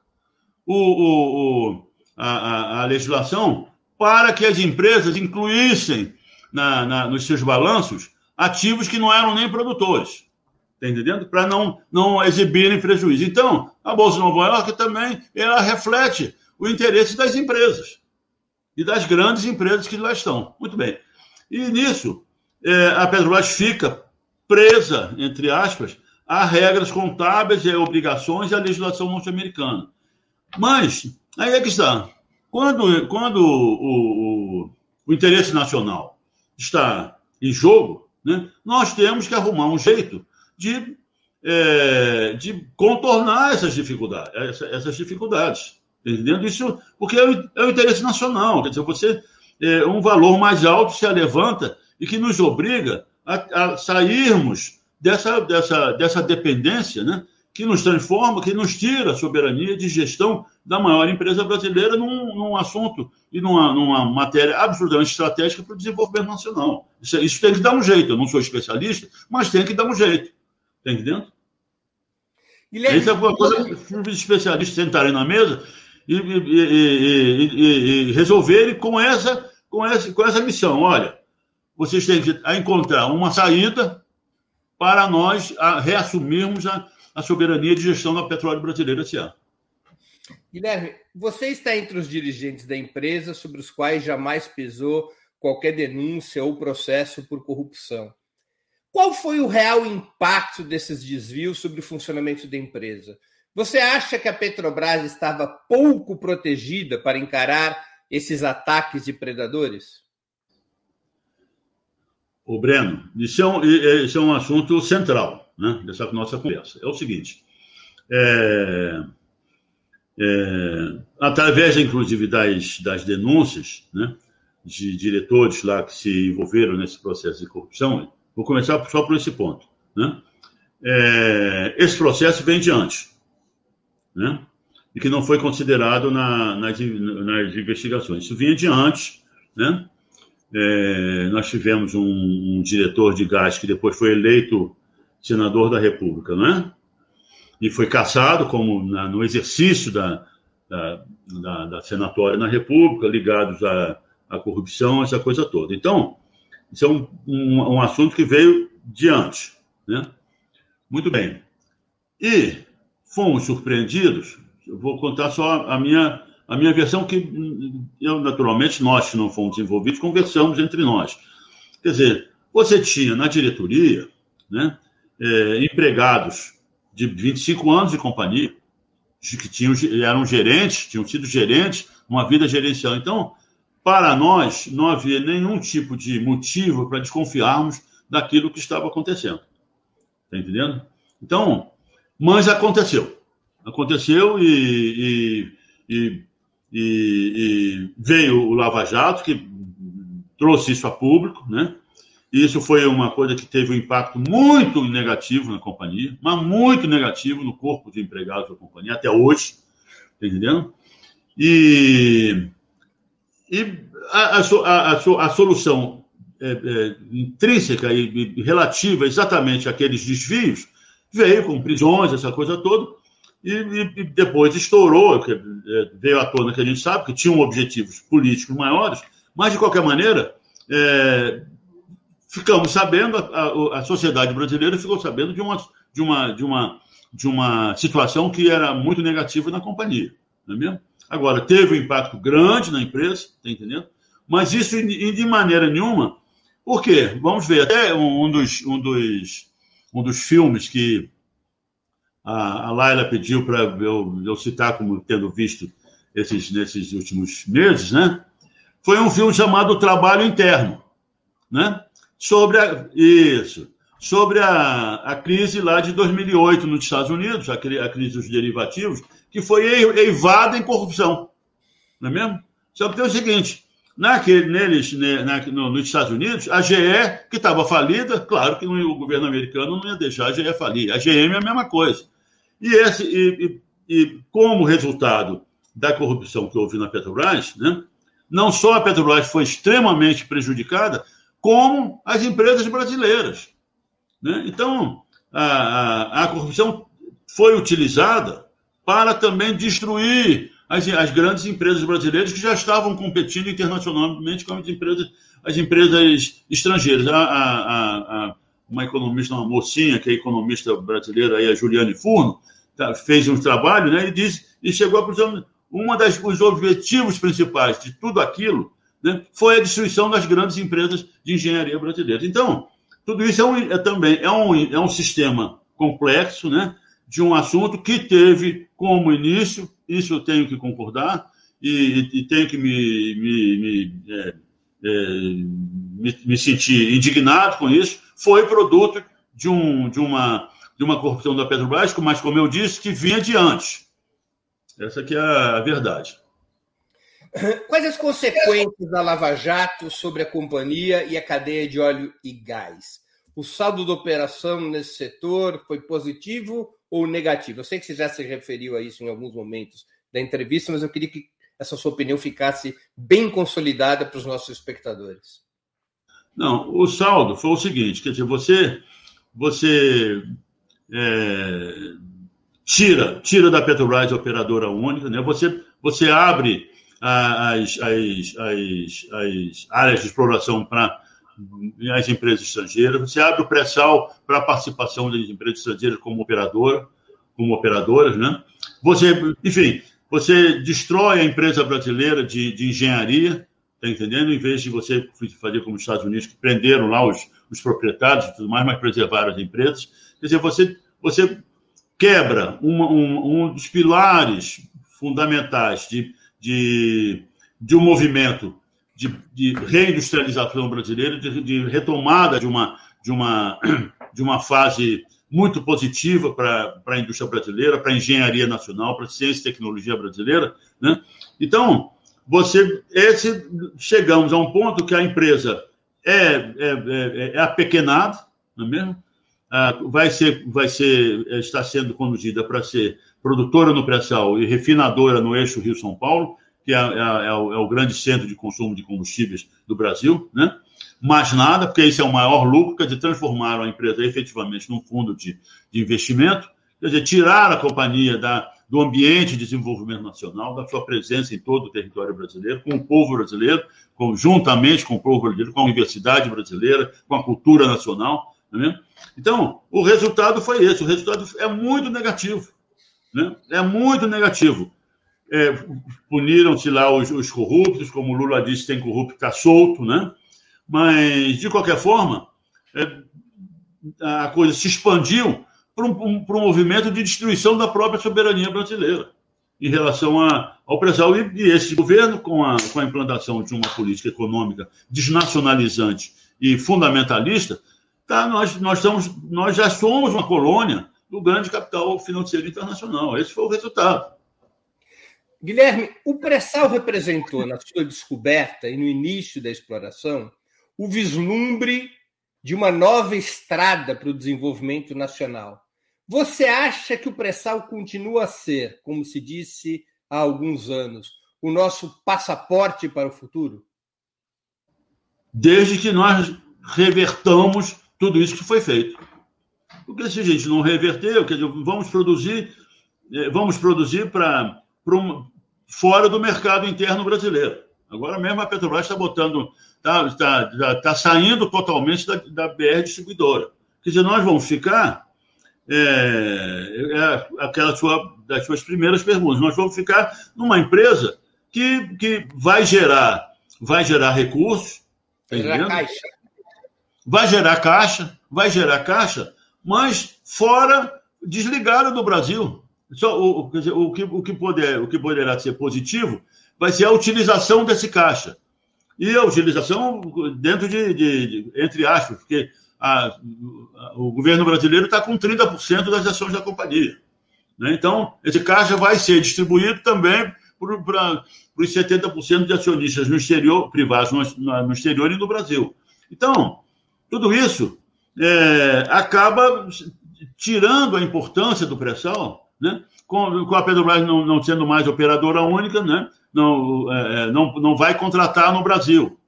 o, o, o a, a, legislação para que as empresas incluíssem na, na, nos seus balanços ativos que não eram nem produtores. Está entendendo? Para não, não exibirem prejuízo. Então, a Bolsa de Nova York também ela reflete o interesse das empresas e das grandes empresas que lá estão. Muito bem. E nisso, é, a Petrobras fica presa, entre aspas, a regras contábeis e obrigações e a legislação norte-americana. Mas, aí é que está. Quando, quando o, o, o interesse nacional está em jogo, né, nós temos que arrumar um jeito de, é, de contornar essas dificuldades. Essa, essas dificuldades entendendo? Isso porque é o, é o interesse nacional. Quer dizer, você é, um valor mais alto se levanta e que nos obriga a, a sairmos dessa, dessa, dessa dependência, né? que nos transforma, que nos tira a soberania de gestão da maior empresa brasileira num, num assunto e numa, numa matéria absolutamente estratégica para o desenvolvimento nacional. Isso, isso, tem que dar um jeito. Eu não sou especialista, mas tem que dar um jeito. Está entendendo? Guilherme... Isso é uma coisa que os especialistas sentarem na mesa e, e, e, e resolverem com essa, com, essa, com essa missão. Olha, vocês têm que encontrar uma saída para nós reassumirmos a, a soberania de gestão da petróleo brasileira ano. Guilherme, você está entre os dirigentes da empresa sobre os quais jamais pesou qualquer denúncia ou processo por corrupção. Qual foi o real impacto desses desvios sobre o funcionamento da empresa? Você acha que a Petrobras estava pouco protegida para encarar esses ataques de predadores? O Breno, isso é um, isso é um assunto central né, dessa nossa conversa. É o seguinte: é, é, através, inclusive, das, das denúncias né, de diretores lá que se envolveram nesse processo de corrupção, vou começar só por esse ponto. Né? É, esse processo vem de antes né? e que não foi considerado na, nas, nas, investigações. Isso vinha de antes. Né? É, nós tivemos um, um, diretor de gás que depois foi eleito senador da República, não é? E foi caçado como na, no exercício da, da, da, da, senatória na República, ligados à, à corrupção, essa coisa toda. Então, isso é um, um, um assunto que veio de antes, né? Muito bem. E fomos surpreendidos. Eu vou contar só a minha, a minha versão, que eu, naturalmente, nós que não fomos envolvidos, conversamos entre nós. Quer dizer, você tinha na diretoria né, é, empregados de 25 anos de companhia, que tinham, eram gerentes, tinham sido gerentes, uma vida gerencial. Então, para nós, não havia nenhum tipo de motivo para desconfiarmos daquilo que estava acontecendo. Está entendendo? Então, mas aconteceu. Aconteceu e, e, e, e, veio o Lava Jato, que trouxe isso a público, né? E isso foi uma coisa que teve um impacto muito negativo na companhia, mas muito negativo no corpo de empregados da companhia, até hoje, tá entendendo? E, e a, a, a, a solução é, é, intrínseca e, e relativa exatamente àqueles desvios veio com prisões, essa coisa toda, e, e, depois estourou, é, veio à tona que a gente sabe, que tinham objetivos políticos maiores, mas, de qualquer maneira, é, ficamos sabendo, a, a, sociedade brasileira ficou sabendo de uma, de, uma, de, uma, de uma situação que era muito negativa na companhia, não é mesmo? Agora, teve um impacto grande na empresa, está entendendo? Mas isso de maneira nenhuma, por quê? Vamos ver, até um dos, um dos um dos filmes que a, a Laila pediu para eu, eu, citar como tendo visto esses, nesses últimos meses, né? Foi um filme chamado Trabalho Interno, né? Sobre a, isso, sobre a, a crise lá de 2008 nos Estados Unidos, a, a crise dos derivativos, que foi eivada em corrupção, não é mesmo? Só que tem o seguinte, Naquele, neles, na, no, nos Estados Unidos, a GE, que estava falida, claro que o governo americano não ia deixar a GE falir. A GM é a mesma coisa. E, esse, e, e, e como resultado da corrupção que houve na Petrobras, né, não só a Petrobras foi extremamente prejudicada, como as empresas brasileiras. Né? Então, a, a, a, corrupção foi utilizada para também destruir as, as, grandes empresas brasileiras que já estavam competindo internacionalmente com as empresas, as empresas estrangeiras. A, uma economista, uma mocinha, que é economista brasileira, aí, a Juliane Furno, fez um trabalho né, e, disse, e chegou à conclusão um dos objetivos principais de tudo aquilo né, foi a destruição das grandes empresas de engenharia brasileiras. Então, tudo isso é, um, é também é um, é um sistema complexo né, de um assunto que teve como início, isso eu tenho que concordar, e, e tenho que me, me, me, é, é, me, me sentir indignado com isso, foi produto de, um, de, uma, de uma corrupção da Petrobras, mas, como eu disse, que vinha de antes. Essa é a verdade. Quais as consequências da Lava Jato sobre a companhia e a cadeia de óleo e gás? O saldo da operação nesse setor foi positivo ou negativo? Eu sei que você já se referiu a isso em alguns momentos da entrevista, mas eu queria que essa sua opinião ficasse bem consolidada para os nossos espectadores. Não, o saldo foi o seguinte: quer dizer, você, você é, tira, tira da Petrobras a operadora única, né? você, você abre as, as, as, as áreas de exploração para as empresas estrangeiras, você abre o pré-sal para a participação das empresas estrangeiras como operadora, como operadoras, né? Você, enfim, você destrói a empresa brasileira de, de engenharia, tá entendendo? Em vez de você fazer como os Estados Unidos, que prenderam lá os, os proprietários e tudo mais, mas preservaram as empresas. Quer dizer, você, você quebra uma, um, um dos pilares fundamentais de, de, de um movimento de, de reindustrialização brasileira, de, de, retomada de uma, de, uma, <clears throat> de uma fase muito positiva para a indústria brasileira, para a engenharia nacional, para a ciência e tecnologia brasileira. Né? Então, você esse, chegamos a um ponto que a empresa é, é, é, é apequenada, não é mesmo? Ah, vai ser, vai ser, eh, está sendo conduzida para ser produtora no pré-sal e refinadora no eixo Rio-São Paulo, que é, é, é, o, é, o, grande centro de consumo de combustíveis do Brasil, né? Mais nada, porque esse é o maior lucro, quer dizer, transformaram a empresa efetivamente num fundo de, de investimento, quer dizer, tirar a companhia da, do ambiente de desenvolvimento nacional, da sua presença em todo o território brasileiro, com o povo brasileiro, conjuntamente com o povo brasileiro, com a universidade brasileira, com a cultura nacional, é então, o resultado foi esse. O resultado é muito negativo. Né? É muito negativo. É, Puniram-se lá os, os, corruptos, como o Lula disse, tem corrupto está solto, né? mas, de qualquer forma, é, a coisa se expandiu para um, um, um, movimento de destruição da própria soberania brasileira em relação a, ao pré-sal. E, e, esse governo, com a, com a implantação de uma política econômica desnacionalizante e fundamentalista, Tá, nós, nós, somos, nós já somos uma colônia do grande capital financeiro internacional. Esse foi o resultado. Guilherme, o pré-sal representou, na sua descoberta e no início da exploração, o vislumbre de uma nova estrada para o desenvolvimento nacional. Você acha que o pré-sal continua a ser, como se disse há alguns anos, o nosso passaporte para o futuro? Desde que nós revertamos tudo isso que foi feito. Porque se a gente não reverter, quer dizer, vamos produzir, eh, vamos produzir para um, fora do mercado interno brasileiro. Agora mesmo a Petrobras está botando, está tá, tá saindo totalmente da, da BR distribuidora. Quer dizer, nós vamos ficar, é, é aquela sua, das suas primeiras perguntas, nós vamos ficar numa empresa que, que vai gerar, vai gerar recursos, tá gerar caixa vai gerar caixa, vai gerar caixa, mas fora, desligado do Brasil. Só, o, dizer, o, que, o, que poder, o que poderá ser positivo vai ser a utilização desse caixa. E a utilização dentro de, de, de entre aspas, porque a, o governo brasileiro está com 30% das ações da companhia. Né? Então, esse caixa vai ser distribuído também para os 70% de acionistas no exterior, privados no, no exterior e no Brasil. Então, tudo isso é, acaba tirando a importância do pré-sal né? com, com a Petrobras não, não, sendo mais operadora única, né? não, é, é, não, não vai contratar no Brasil.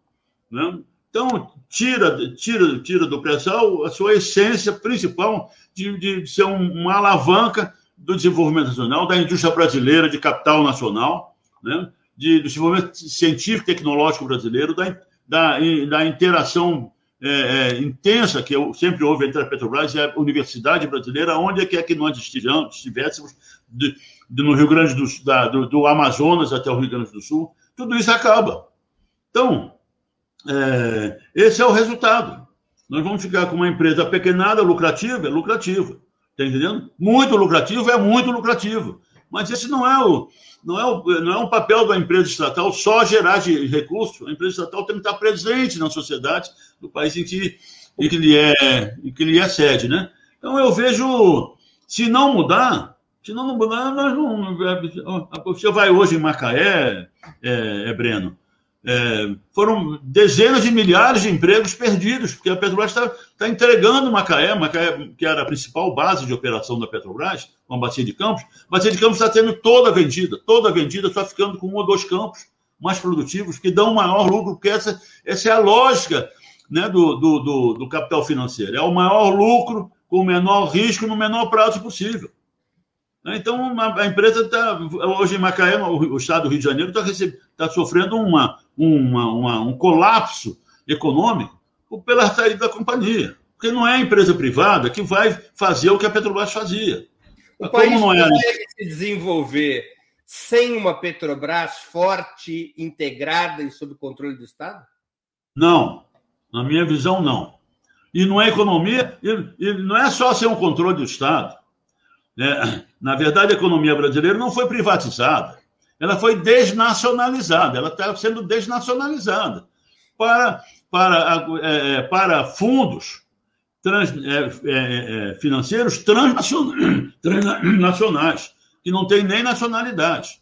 Né? Então, tira, tira, tira do pré-sal a sua essência principal de, de ser um, uma alavanca do desenvolvimento nacional, da indústria brasileira, de capital nacional, né? de, do desenvolvimento científico e tecnológico brasileiro, da, da, da interação é, é, intensa que eu, sempre houve entre a Petrobras e a Universidade Brasileira, onde é que, é nós estivéssemos, de, de, no Rio Grande do, da, do, do, Amazonas até o Rio Grande do Sul, tudo isso acaba. Então, é, esse é o resultado. Nós vamos ficar com uma empresa pequenada, lucrativa, é lucrativa. Está entendendo? Muito lucrativo é muito lucrativo. Mas esse não é o, não é, o, não é um papel da empresa estatal só gerar de recursos. A empresa estatal tem que estar presente na sociedade do país em que, em que, ele, é, em que ele é sede. Né? Então eu vejo, se não mudar, se não mudar, nós não. Você vai hoje em Macaé, é, é Breno, é, foram dezenas de milhares de empregos perdidos, porque a Petrobras está tá entregando Macaé, Macaé, que era a principal base de operação da Petrobras, uma bacia de campos. A bacia de campos está tendo toda vendida, toda vendida, só ficando com um ou dois campos mais produtivos, que dão maior lucro, porque essa, essa é a lógica né, do, do, do, do capital financeiro. É o maior lucro com o menor risco no menor prazo possível. Então, a, empresa está, hoje em Macaé, o, estado do Rio de Janeiro, está tá sofrendo uma, uma, uma, um colapso econômico pela saída da companhia. Porque não é a empresa privada que vai fazer o que a Petrobras fazia. O Como país não é... consegue se desenvolver sem uma Petrobras forte, integrada e sob controle do Estado? Não. Na minha visão, não. E não é economia, e, e não é só ser um controle do Estado. É, na verdade, a economia brasileira não foi privatizada ela foi desnacionalizada, ela está sendo desnacionalizada para, para, é, é, para fundos trans, é, é, é financeiros <coughs> transnacionais, que não têm nem nacionalidade,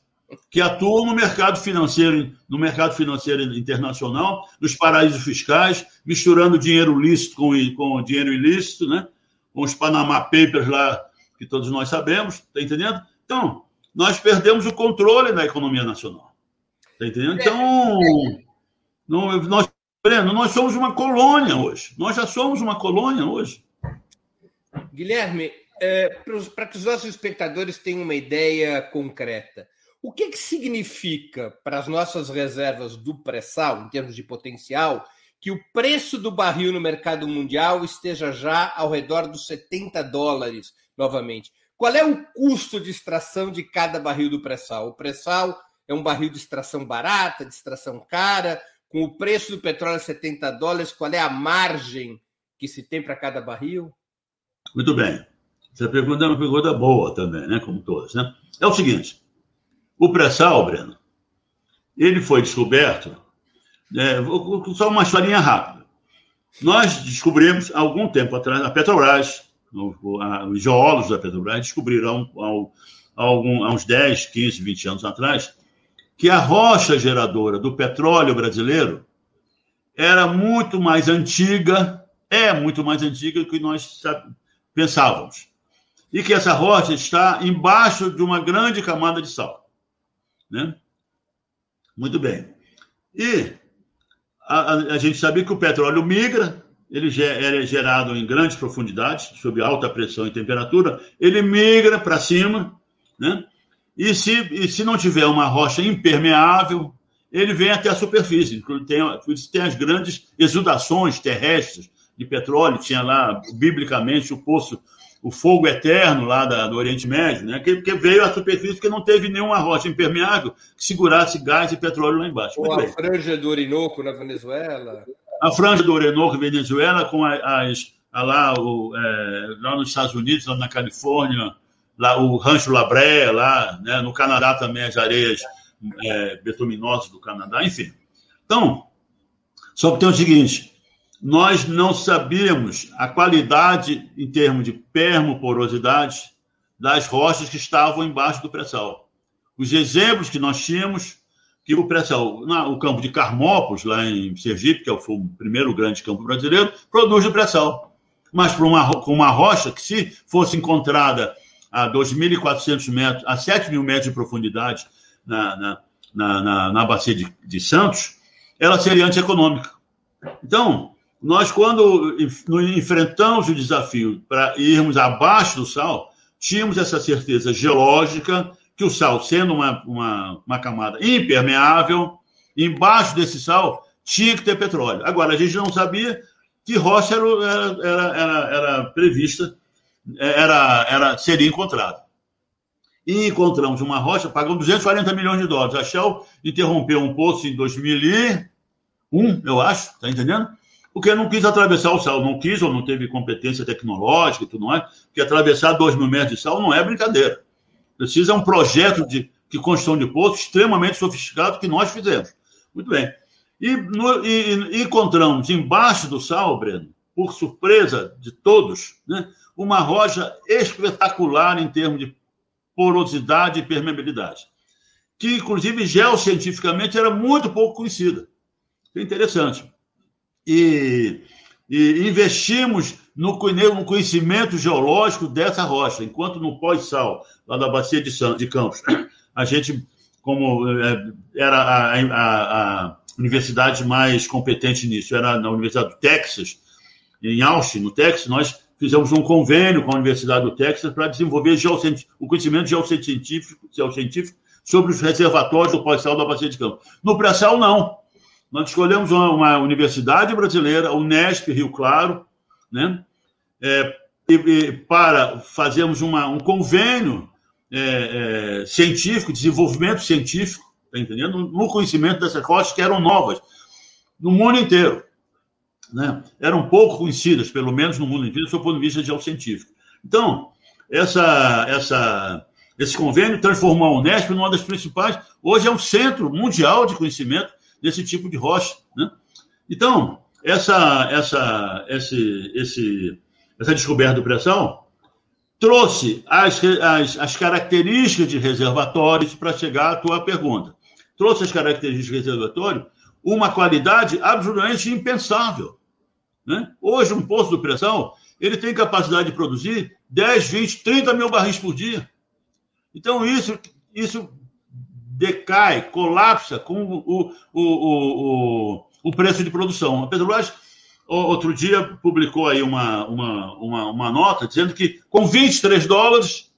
que atuam no mercado financeiro, no mercado financeiro internacional, nos paraísos fiscais, misturando dinheiro lícito com, com dinheiro ilícito, né? com os Panama Papers lá, que todos nós sabemos, está entendendo? Então, nós perdemos o controle da economia nacional. Está entendendo? Então, não, nós, Breno, nós somos uma colônia hoje. Nós já somos uma colônia hoje. Guilherme, é, para que os nossos espectadores tenham uma ideia concreta, o que, que significa para as nossas reservas do pré-sal, em termos de potencial, que o preço do barril no mercado mundial esteja já ao redor dos 70 dólares novamente? Qual é o custo de extração de cada barril do pré-sal? O pré-sal é um barril de extração barata, de extração cara, com o preço do petróleo a 70 dólares, qual é a margem que se tem para cada barril? Muito bem. Essa pergunta é uma pergunta boa também, né? Como todas, né? É o seguinte: o pré-sal, Breno, ele foi descoberto. É, só uma historinha rápida. Nós descobrimos, há algum tempo atrás, a Petrobras, os geólogos da Petrobras descobriram há, algum, há uns 10, 15, 20 anos atrás que a rocha geradora do petróleo brasileiro era muito mais antiga, é muito mais antiga do que nós pensávamos. E que essa rocha está embaixo de uma grande camada de sal. Né? Muito bem. E a, a, a gente sabe que o petróleo migra, ele é gerado em grandes profundidades, sob alta pressão e temperatura, ele migra para cima, né? E se, e se não tiver uma rocha impermeável, ele vem até a superfície. Tem, tem as grandes exudações terrestres de petróleo, tinha lá, biblicamente, o poço, o fogo eterno lá da, do Oriente Médio, né? que, que veio à superfície porque não teve nenhuma rocha impermeável que segurasse gás e petróleo lá embaixo. Ou a franja do Orinoco na Venezuela a franja do Orinoco, Venezuela, com as, lá, o, é, lá nos Estados Unidos, lá na Califórnia, lá o Rancho La Brea, lá, né, no Canadá também as areias é, betuminosas do Canadá, enfim. Então, só que tem o seguinte, nós não sabíamos a qualidade em termos de permoporosidade das rochas que estavam embaixo do pré-sal. Os exemplos que nós tínhamos que o pré-sal, o campo de Carmópolis, lá em Sergipe, que é o primeiro grande campo brasileiro, produz o pré-sal. Mas para uma, com uma rocha que, se fosse encontrada a 2.400 metros, a 7 mil metros de profundidade na, na, na, na, na bacia de, de Santos, ela seria antieconômica. Então, nós, quando enfrentamos o desafio para irmos abaixo do sal, tínhamos essa certeza geológica que o sal, sendo uma, uma, uma camada impermeável, embaixo desse sal tinha que ter petróleo. Agora, a gente não sabia que rocha era, era, era, era prevista, era, era, seria encontrada. E encontramos uma rocha, pagamos 240 milhões de dólares. A Shell interrompeu um poço em 2001, eu acho, tá entendendo? Porque não quis atravessar o sal, não quis ou não teve competência tecnológica e tudo mais, porque atravessar 2 mil metros de sal não é brincadeira. Precisa um projeto de, de construção de poço extremamente sofisticado que nós fizemos. Muito bem. E, no, e, e encontramos embaixo do sal, Breno, por surpresa de todos, né, uma rocha espetacular em termos de porosidade e permeabilidade, que, inclusive, geocientificamente era muito pouco conhecida. É interessante. E, e investimos no, conhecimento geológico dessa rocha, enquanto no pós-sal, lá da Bacia de, San, de Campos, a gente, como é, era a, a, a universidade mais competente nisso, era na Universidade do Texas, em Austin, no Texas, nós fizemos um convênio com a Universidade do Texas para desenvolver o conhecimento geocientífico, geocientífico sobre os reservatórios do pós-sal da Bacia de Campos. No pré-sal, não. Nós escolhemos uma, uma, universidade brasileira, a Unesp Rio Claro, né? É, para fazermos uma, um convênio é, é, científico, desenvolvimento científico, tá entendendo? No conhecimento dessas rochas que eram novas no mundo inteiro né, eram pouco conhecidas, pelo menos no mundo inteiro, do ponto de vista geocientífico. Então, essa, essa, esse convênio transformou a Unesp numa das principais, hoje é um centro mundial de conhecimento desse tipo de rocha. Né? Então, essa, essa, esse, esse, essa descoberta do pressão trouxe as, as, as características de reservatórios para chegar à tua pergunta. Trouxe as características de reservatório uma qualidade absolutamente impensável. Né? Hoje, um poço de pressão ele tem capacidade de produzir 10, 20, 30 mil barris por dia. Então, isso, isso decai, colapsa com o, o, o, o, o preço de produção. A Petrobras, outro dia, publicou aí uma, uma, uma, uma nota dizendo que com 23 dólares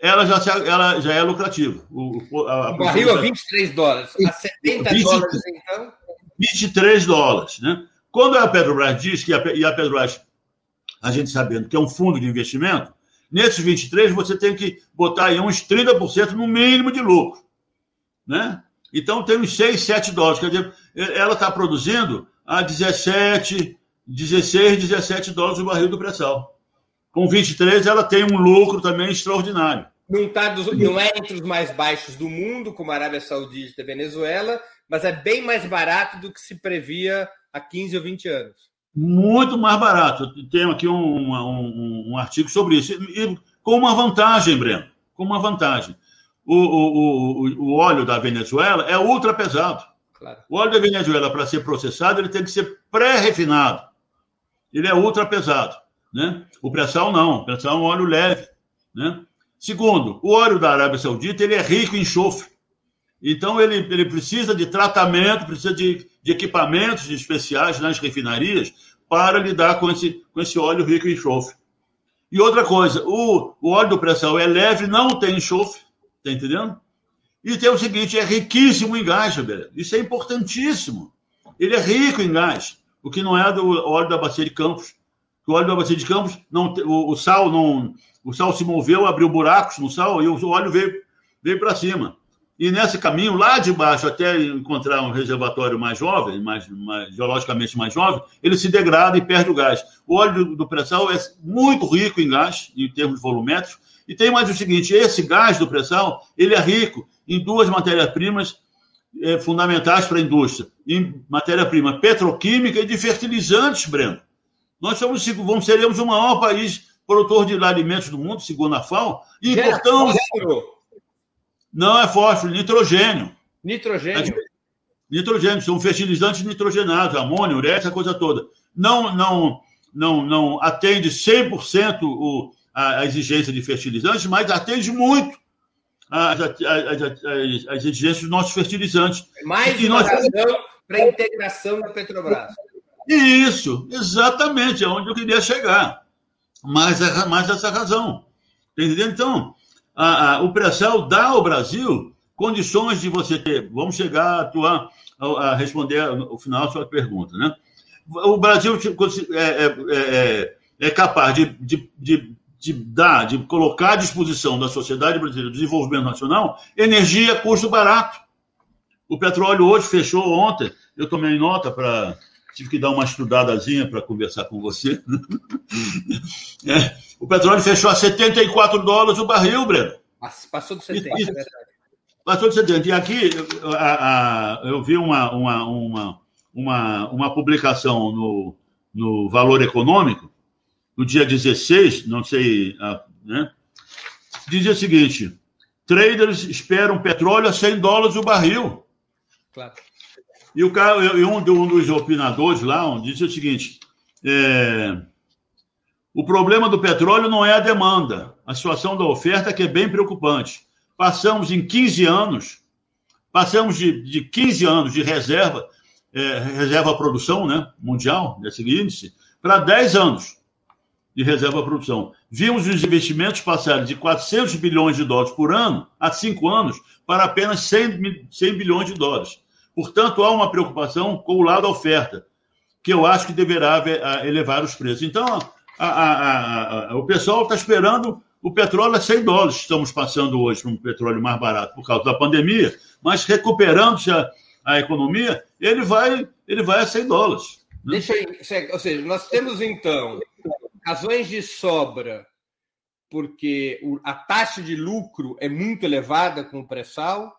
ela já, ela já é lucrativa. O, a, a barril a 23 dólares. A 70 20, dólares, então? 23 dólares, né? Quando a Petrobras diz que a, e a Petrobras, a gente sabendo que é um fundo de investimento, nesses 23 você tem que botar aí uns 30% no mínimo de lucro. Né? Então tem uns 6, 7 dólares. Quer dizer, ela está produzindo a 17, 16, 17 dólares o barril do pré-sal. Com 23, ela tem um lucro também extraordinário. Não, tá dos, não é entre os mais baixos do mundo, como a Arábia Saudita e a Venezuela, mas é bem mais barato do que se previa há 15 ou 20 anos. Muito mais barato. Tenho aqui um, um, um artigo sobre isso. E, com uma vantagem, Breno, com uma vantagem. O, o, o, o óleo da Venezuela é ultra pesado. Claro. O óleo da Venezuela, para ser processado, ele tem que ser pré-refinado. Ele é ultra pesado. Né? O pré-sal não. O pré-sal é um óleo leve. Né? Segundo, o óleo da Arábia Saudita ele é rico em enxofre. Então, ele, ele precisa de tratamento, precisa de, de equipamentos especiais nas refinarias para lidar com esse, com esse óleo rico em enxofre. E outra coisa, o, o óleo do pré-sal é leve, não tem enxofre, tá entendendo? E tem o seguinte, é riquíssimo em gás, beleza? Isso é importantíssimo. Ele é rico em gás, o que não é do óleo da bacia de Campos. O óleo da bacia de Campos, não, o, o sal não, o sal se moveu, abriu buracos no sal e o óleo veio, veio para cima. E nesse caminho, lá de baixo, até encontrar um reservatório mais jovem, mais, mais geologicamente mais jovem, ele se degrada e perde o gás. O óleo do, do pré-sal é muito rico em gás, em termos volumétricos. E tem mais o seguinte: esse gás do pré-sal, ele é rico em duas matérias-primas é, fundamentais para a indústria: em matéria-prima petroquímica e de fertilizantes, Breno. Nós somos, vamos, seremos o maior país produtor de alimentos do mundo, segundo a FAO, e importamos. Não é fósforo, nitrogênio. Nitrogênio. Nitrogênio, são fertilizantes nitrogenados, amônio, ureia, essa coisa toda. Não, não, não, não atende 100% o, a, a exigência de fertilizantes, mas atende muito as, as, as, as exigências dos nossos fertilizantes. Mais uma nós... razão para a integração da Petrobras. Isso, exatamente, é onde eu queria chegar. Mais, mais essa razão. Entendeu? Então, a, a, o pré-sal dá ao Brasil condições de você ter. Vamos chegar a atuar, a, a responder o final da sua pergunta, né? O Brasil é, é, é, é capaz de, de, de, de, dar, de colocar à disposição da sociedade brasileira do desenvolvimento nacional energia a custo barato. O petróleo hoje fechou ontem, eu tomei nota para. Tive que dar uma estudadazinha para conversar com você. <laughs> É, o petróleo fechou a 74 dólares o barril, Breno. Passou de 70, e, é verdade. Passou de 70. E aqui a, a, eu vi uma, uma, uma, uma, uma publicação no, no Valor Econômico, no dia 16, não sei, né? Dizia o seguinte: traders esperam petróleo a 100 dólares o barril. Claro. E o cara, e um, um dos opinadores lá disse o seguinte: é, o problema do petróleo não é a demanda, a situação da oferta que é bem preocupante. Passamos em 15 anos, passamos de, de 15 anos de reserva, é, reserva produção né, mundial, nesse índice, para 10 anos de reserva produção. Vimos os investimentos passarem de 400 bilhões de dólares por ano, há cinco anos, para apenas 100, 100 bilhões de dólares. Portanto, há uma preocupação com o lado da oferta, que eu acho que deverá elevar os preços. Então, a, a, a, o pessoal está esperando o petróleo a 100 dólares. Estamos passando hoje para um petróleo mais barato por causa da pandemia, mas recuperando-se a, economia, ele vai, ele vai a 100 dólares. Né? Deixa ou seja, nós temos então razões de sobra, porque a taxa de lucro é muito elevada com o pré-sal,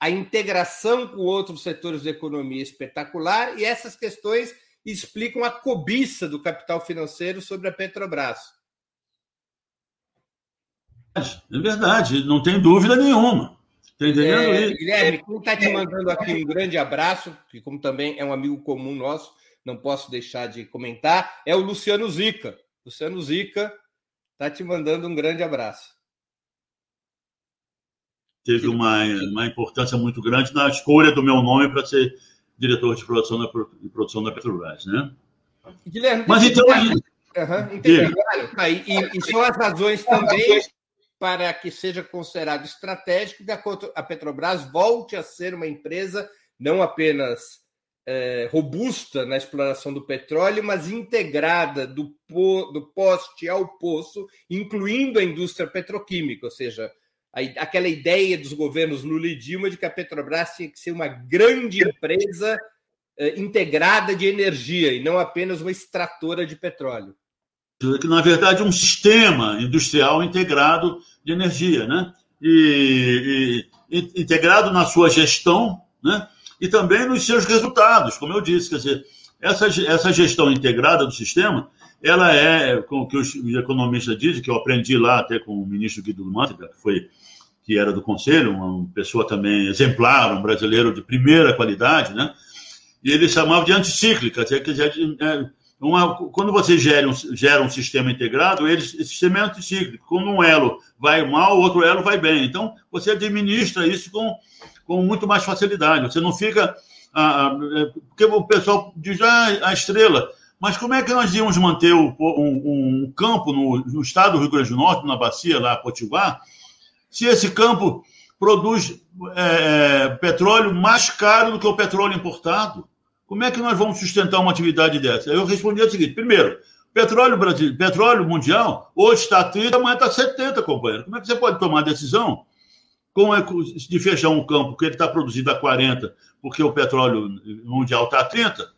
a integração com outros setores da economia é espetacular, e essas questões explicam a cobiça do capital financeiro sobre a Petrobras. É verdade, não tem dúvida nenhuma. Está entendendo? É, Guilherme, quem está te mandando aqui um grande abraço, que como também é um amigo comum nosso, não posso deixar de comentar, é o Luciano Zica. Luciano Zica está te mandando um grande abraço. Teve uma, uma importância muito grande na escolha do meu nome para ser diretor de produção da, de produção da Petrobras, né? Guilherme, Mas então. Uhum, e, e, e são as razões também para que seja considerado estratégico que a Petrobras volte a ser uma empresa não apenas é, robusta na exploração do petróleo, mas integrada do, po, do poste ao poço, incluindo a indústria petroquímica, ou seja, a, aquela ideia dos governos Lula e Dilma de que a Petrobras tinha que ser uma grande empresa é, integrada de energia e não apenas uma extratora de petróleo. Que, na verdade, é um sistema industrial integrado de energia, né? E, e, e integrado na sua gestão, né? E também nos seus resultados, como eu disse, quer dizer, essa, essa gestão integrada do sistema, ela é, com o que os economistas dizem, que eu aprendi lá até com o ministro Guido Mantega, que foi que era do conselho, uma pessoa também exemplar, um brasileiro de primeira qualidade, né? E ele chamava de anticíclica, quer dizer, é, uma, quando você gera um, gera um sistema integrado, ele, esse sistema é anticíclico. Quando um elo vai mal, o outro elo vai bem. Então, você administra isso com com muito mais facilidade. Você não fica. Ah, ah, é, porque o pessoal diz, ah, a estrela. Mas como é que nós íamos manter um, um, campo no, no, estado do Rio Grande do Norte, na bacia lá, Potiguar, se esse campo produz é, é, petróleo mais caro do que o petróleo importado? Como é que nós vamos sustentar uma atividade dessa? Eu respondi o seguinte: primeiro, petróleo, Brasil, petróleo mundial hoje está 30, amanhã está 70, companheiro. Como é que você pode tomar decisão como é de fechar um campo que ele está produzindo a 40, porque o petróleo mundial está a 30,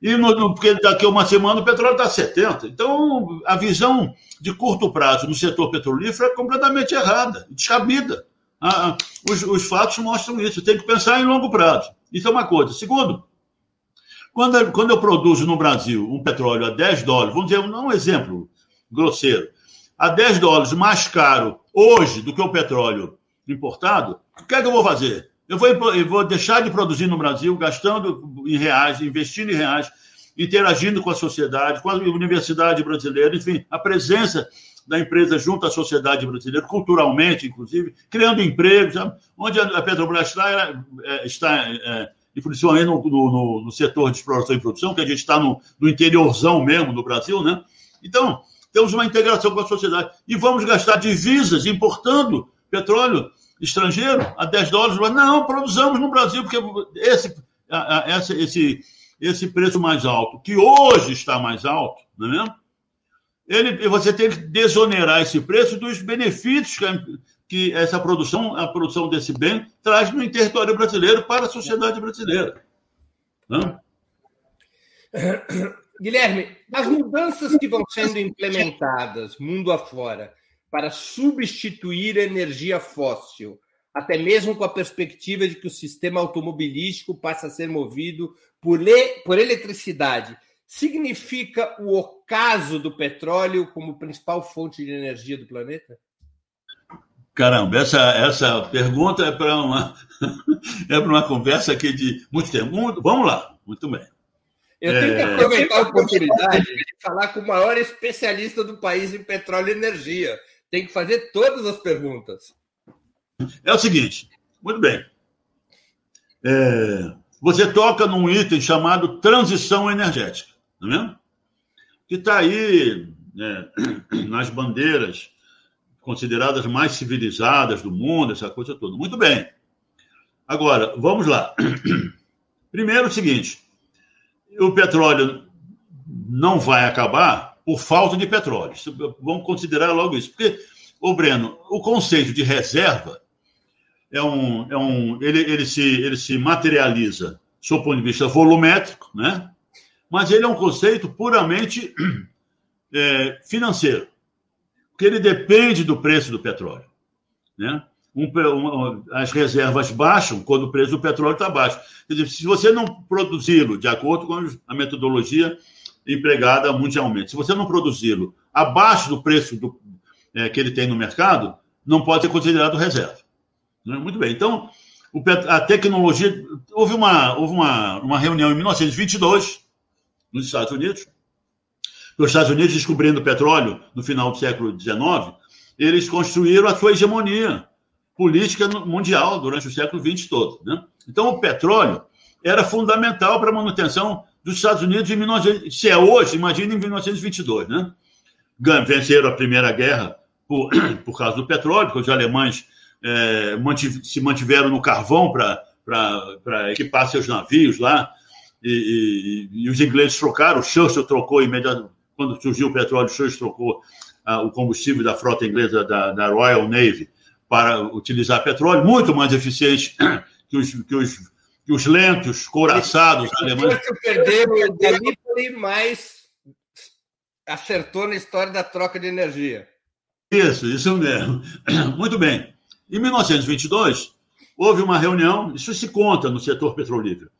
e no, porque daqui a uma semana o petróleo está a 70. Então, a visão de curto prazo no setor petrolífero é completamente errada, descabida. Ah, os, os, fatos mostram isso. Tem que pensar em longo prazo. Isso é uma coisa. Segundo, quando, quando eu produzo no Brasil um petróleo a 10 dólares, vamos dizer, um exemplo grosseiro, a 10 dólares mais caro hoje do que o petróleo importado, o que é que eu vou fazer? Eu vou, eu vou deixar de produzir no Brasil, gastando em reais, investindo em reais, interagindo com a sociedade, com a universidade brasileira, enfim, a presença da empresa junto à sociedade brasileira, culturalmente, inclusive, criando empregos, onde a Petrobras está, é, está é, principalmente no, no, no, setor de exploração e produção, que a gente está no, no interiorzão mesmo do Brasil, né? Então, temos uma integração com a sociedade. E vamos gastar divisas importando petróleo estrangeiro a 10 dólares. Não, produzamos no Brasil, porque esse, esse, esse, esse preço mais alto, que hoje está mais alto, não é mesmo? Ele, você tem que desonerar esse preço dos benefícios que, que essa produção, a produção desse bem, traz no território brasileiro para a sociedade brasileira. Não? Guilherme, as mudanças que vão sendo implementadas mundo afora para substituir a energia fóssil, até mesmo com a perspectiva de que o sistema automobilístico passe a ser movido por, le... por eletricidade, significa o ocaso do petróleo como principal fonte de energia do planeta? Caramba, essa, essa pergunta é para uma, <laughs> é para uma conversa aqui de muito tempo. Vamos lá, muito bem. Eu tenho que é. aproveitar a oportunidade de falar com o maior especialista do país em petróleo e energia. Tem que fazer todas as perguntas. É o seguinte, muito bem. É, você toca num item chamado transição energética, não é mesmo? Que está aí né, <clears throat> nas bandeiras consideradas mais civilizadas do mundo, essa coisa toda. Muito bem. Agora, vamos lá. <clears throat> Primeiro, o seguinte: o petróleo não vai acabar por falta de petróleo. Vamos considerar logo isso. Porque, o Breno, o conceito de reserva é um. É um ele, ele, se, ele se materializa, do ponto de vista volumétrico, né? mas ele é um conceito puramente <clears throat> é, financeiro. Porque ele depende do preço do petróleo. Né? um, um, as reservas baixam quando o preço do petróleo está baixo. Quer dizer, se você não produzi-lo de acordo com a metodologia empregada mundialmente, se você não produzi-lo abaixo do preço do, é, que ele tem no mercado, não pode ser considerado reserva. Né? Muito bem. Então, a tecnologia. Houve, uma, houve uma, uma reunião em 1922, nos Estados Unidos. Os Estados Unidos, descobrindo o petróleo no final do século XIX, eles construíram a sua hegemonia política mundial durante o século XX todo. Né? Então, o petróleo era fundamental para a manutenção dos Estados Unidos em 1900. Se é hoje, imagine em 1922. Né? Venceram a Primeira Guerra por, <clears throat> por causa do petróleo, porque os alemães é, mantiv se mantiveram no carvão para equipar seus navios lá, e, e, e, os ingleses trocaram, o Churchill trocou imediatamente, quando surgiu o petróleo, o Churchill trocou ah, o combustível da frota inglesa da, da Royal Navy para utilizar petróleo, muito mais eficiente <clears throat> que os, que os, que os lentos, couraçados alemães. perdeu o Gallipoli, mas acertou na história da troca de energia. Isso, isso mesmo. <clears throat> Muito bem. Em 1922, houve uma reunião, isso se conta no setor petrolífero,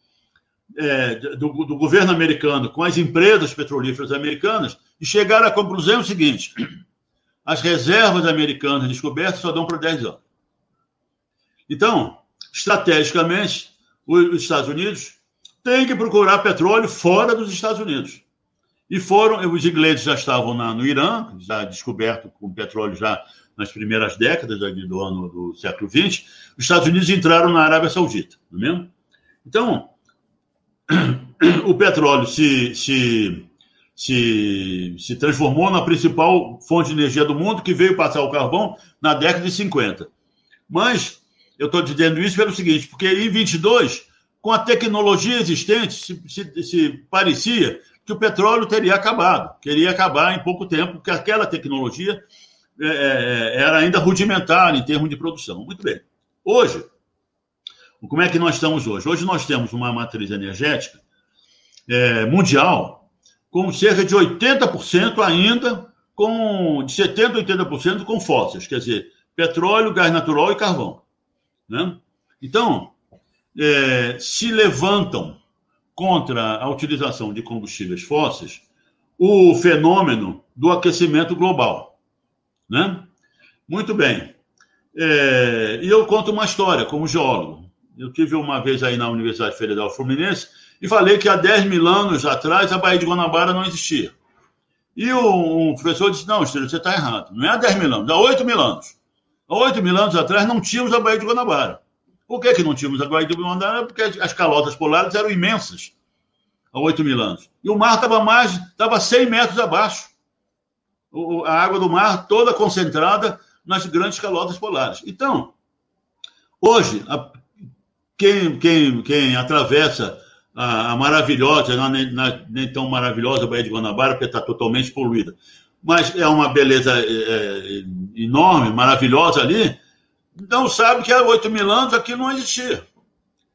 é, do, do, governo americano com as empresas petrolíferas americanas, e chegaram à conclusão seguinte: <clears throat> as reservas americanas descobertas só dão para 10 anos. Então, estrategicamente, os Estados Unidos têm que procurar petróleo fora dos Estados Unidos. E foram, os ingleses já estavam na, no Irã, já descoberto com petróleo já nas primeiras décadas do ano do século XX. Os Estados Unidos entraram na Arábia Saudita, não é mesmo? Então, <clears throat> o petróleo se, se se, se transformou na principal fonte de energia do mundo, que veio passar o carvão na década de 50. Mas eu estou dizendo isso pelo seguinte, porque em 22, com a tecnologia existente, se, se, se, parecia que o petróleo teria acabado, queria acabar em pouco tempo, porque aquela tecnologia é, é, era ainda rudimentar em termos de produção. Muito bem. Hoje, como é que nós estamos hoje? Hoje nós temos uma matriz energética é, mundial com cerca de 80% ainda, com de 70% a 80% com fósseis, quer dizer, petróleo, gás natural e carvão. Né? Então, é, se levantam contra a utilização de combustíveis fósseis o fenômeno do aquecimento global. Né? Muito bem. É, e eu conto uma história como geólogo. Eu tive uma vez aí na Universidade Federal Fluminense e falei que há 10 mil anos atrás a Baía de Guanabara não existia. E o, professor disse: Não, Estúdio, você está errado. Não é há 10 mil anos, há 8 mil anos. 8 mil anos atrás não tínhamos a Baía de Guanabara. Por que, que não tínhamos a Baía de Guanabara? Porque as calotas polares eram imensas há 8 mil anos. E o mar estava mais, estava 100 metros abaixo. O, a água do mar toda concentrada nas grandes calotas polares. Então, hoje, a, quem, quem, quem atravessa a, a maravilhosa, não, nem, nem, tão maravilhosa Baía de Guanabara, porque está totalmente poluída, mas é uma beleza é, é, enorme, maravilhosa ali, não sabe que há 8 mil anos aqui não existia.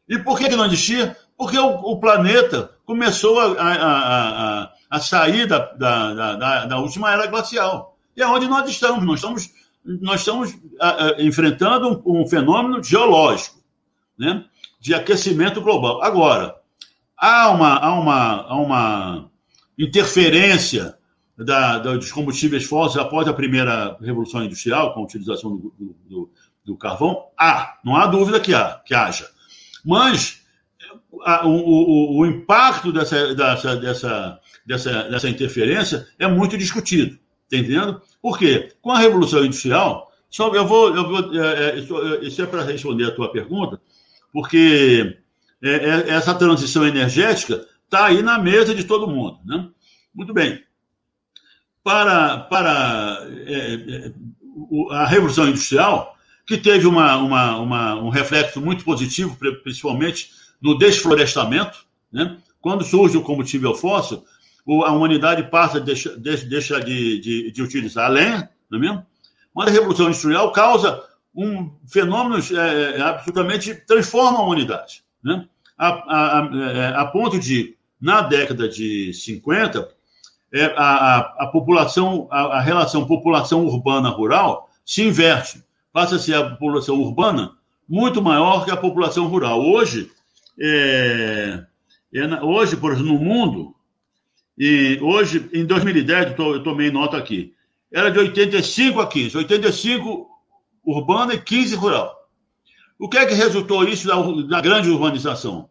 E por que, não existia? Porque o, o planeta começou a, a, a, a sair da, da, da, da, última era glacial. E é onde nós estamos. Nós estamos, nós estamos enfrentando um, um, fenômeno geológico, né? de aquecimento global. Agora, há uma, há uma, há uma interferência da, dos combustíveis fósseis após a primeira revolução industrial, com a utilização do, do, do carvão? Há, não há dúvida que, há, que haja. Mas a, o, o, o, impacto dessa, dessa, dessa, dessa, dessa interferência é muito discutido. Está entendendo? Por quê? Com a Revolução Industrial, só eu vou. Eu vou é, isso, é, isso é para responder a tua pergunta, porque é, é, essa transição energética está aí na mesa de todo mundo. Né? Muito bem. Para, para é, a Revolução Industrial, que teve uma, uma, uma, um reflexo muito positivo, principalmente no desflorestamento, né? quando surge o combustível fóssil, a humanidade passa a deixar, deixa de, de, de, utilizar a lenha, não é mesmo? Mas a Revolução Industrial causa um fenômeno é, é absolutamente transforma a humanidade, né? a, a, a, é, a, ponto de, na década de 50, é, a, a, população, a, relação população urbana-rural se inverte, passa a a população urbana muito maior que a população rural. Hoje, é, é, hoje, por exemplo, no mundo, e hoje, em 2010, eu, eu tomei nota aqui, era de 85 a 15, 85 urbana e 15 rural. O que é que resultou isso da, da grande urbanização?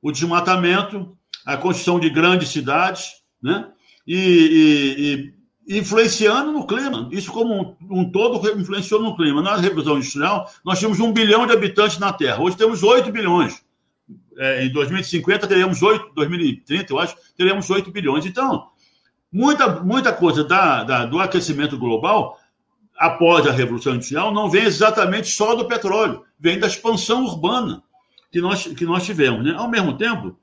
O desmatamento, a construção de grandes cidades, né? E, e, e, influenciando no clima. Isso, como um, um, todo, influenciou no clima. Na Revolução Industrial, nós tínhamos um bilhão de habitantes na Terra. Hoje temos 8 bilhões é, em 2050 teremos 8, 2030, eu acho, teremos 8 bilhões. Então, muita, muita coisa da, da, do aquecimento global, após a Revolução Industrial, não vem exatamente só do petróleo, vem da expansão urbana que nós, que nós tivemos. Né? Ao mesmo tempo,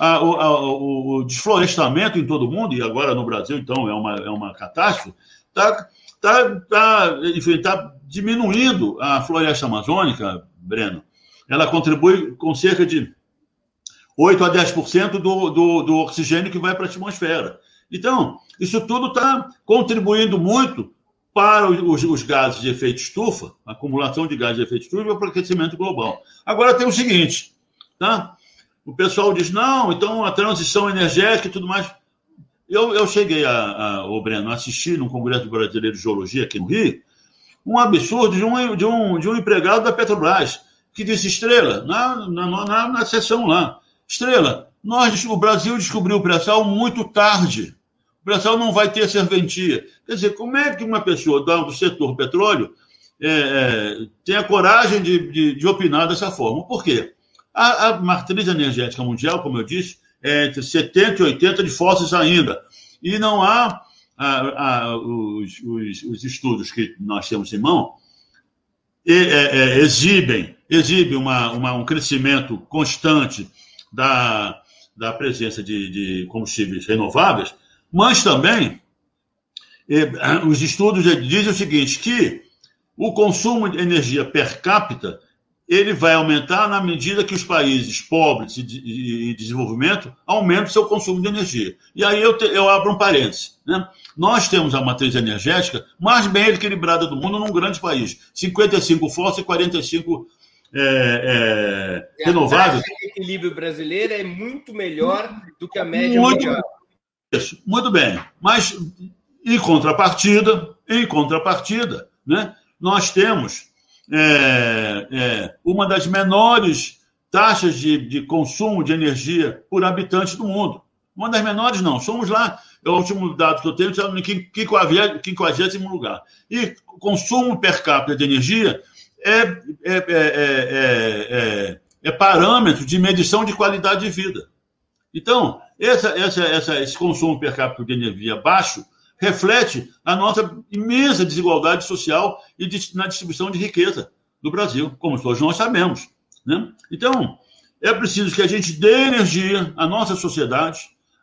a, a, o, desflorestamento em todo o mundo, e agora no Brasil, então, é uma, é uma catástrofe, está tá, tá, tá diminuindo a floresta amazônica, Breno. Ela contribui com cerca de 8 a 10% do, do, do oxigênio que vai para a atmosfera. Então, isso tudo está contribuindo muito para os, os, gases de efeito estufa, acumulação de gases de efeito estufa e o aquecimento global. Agora tem o seguinte, tá? O pessoal diz, não, então a transição energética e tudo mais. Eu, eu cheguei a, a, o Breno, assistir no Congresso Brasileiro de Geologia aqui no Rio, um absurdo de um, de um, de um empregado da Petrobras, que disse, Estrela, na, na, na, na sessão lá, Estrela, nós, o Brasil descobriu o pré-sal muito tarde. O pré-sal não vai ter serventia. Quer dizer, como é que uma pessoa do setor petróleo é, é, tem a coragem de, de, de, opinar dessa forma? Por quê? A, a, matriz energética mundial, como eu disse, é entre 70 e 80 de fósseis ainda. E não há a, os, os, os, estudos que nós temos em mão e, é, é, exibem, exibem uma, uma, um crescimento constante da, da presença de, de combustíveis renováveis, mas também eh, os estudos dizem o seguinte, que o consumo de energia per capita ele vai aumentar na medida que os países pobres e de, desenvolvimento aumentam seu consumo de energia. E aí eu, te, eu abro um parênteses. Né? Nós temos a matriz energética mais bem equilibrada do mundo num grande país. 55 fósseis e 45 é, é, renováveis. O equilíbrio brasileiro é muito melhor do que a média muito, mundial. Isso, muito bem. Mas, em contrapartida, em contrapartida, né, nós temos é, é, uma das menores taxas de, de consumo de energia por habitante do mundo. Uma das menores, não. Somos lá é o último dado que eu tenho, está no 50 lugar. E o consumo per capita de energia é, é, é, é, parâmetro de medição de qualidade de vida. Então, essa, essa, essa, esse consumo per capita de energia baixo reflete a nossa imensa desigualdade social e de, na distribuição de riqueza do Brasil, como todos nós sabemos. Né? Então, é preciso que a gente dê energia à nossa sociedade,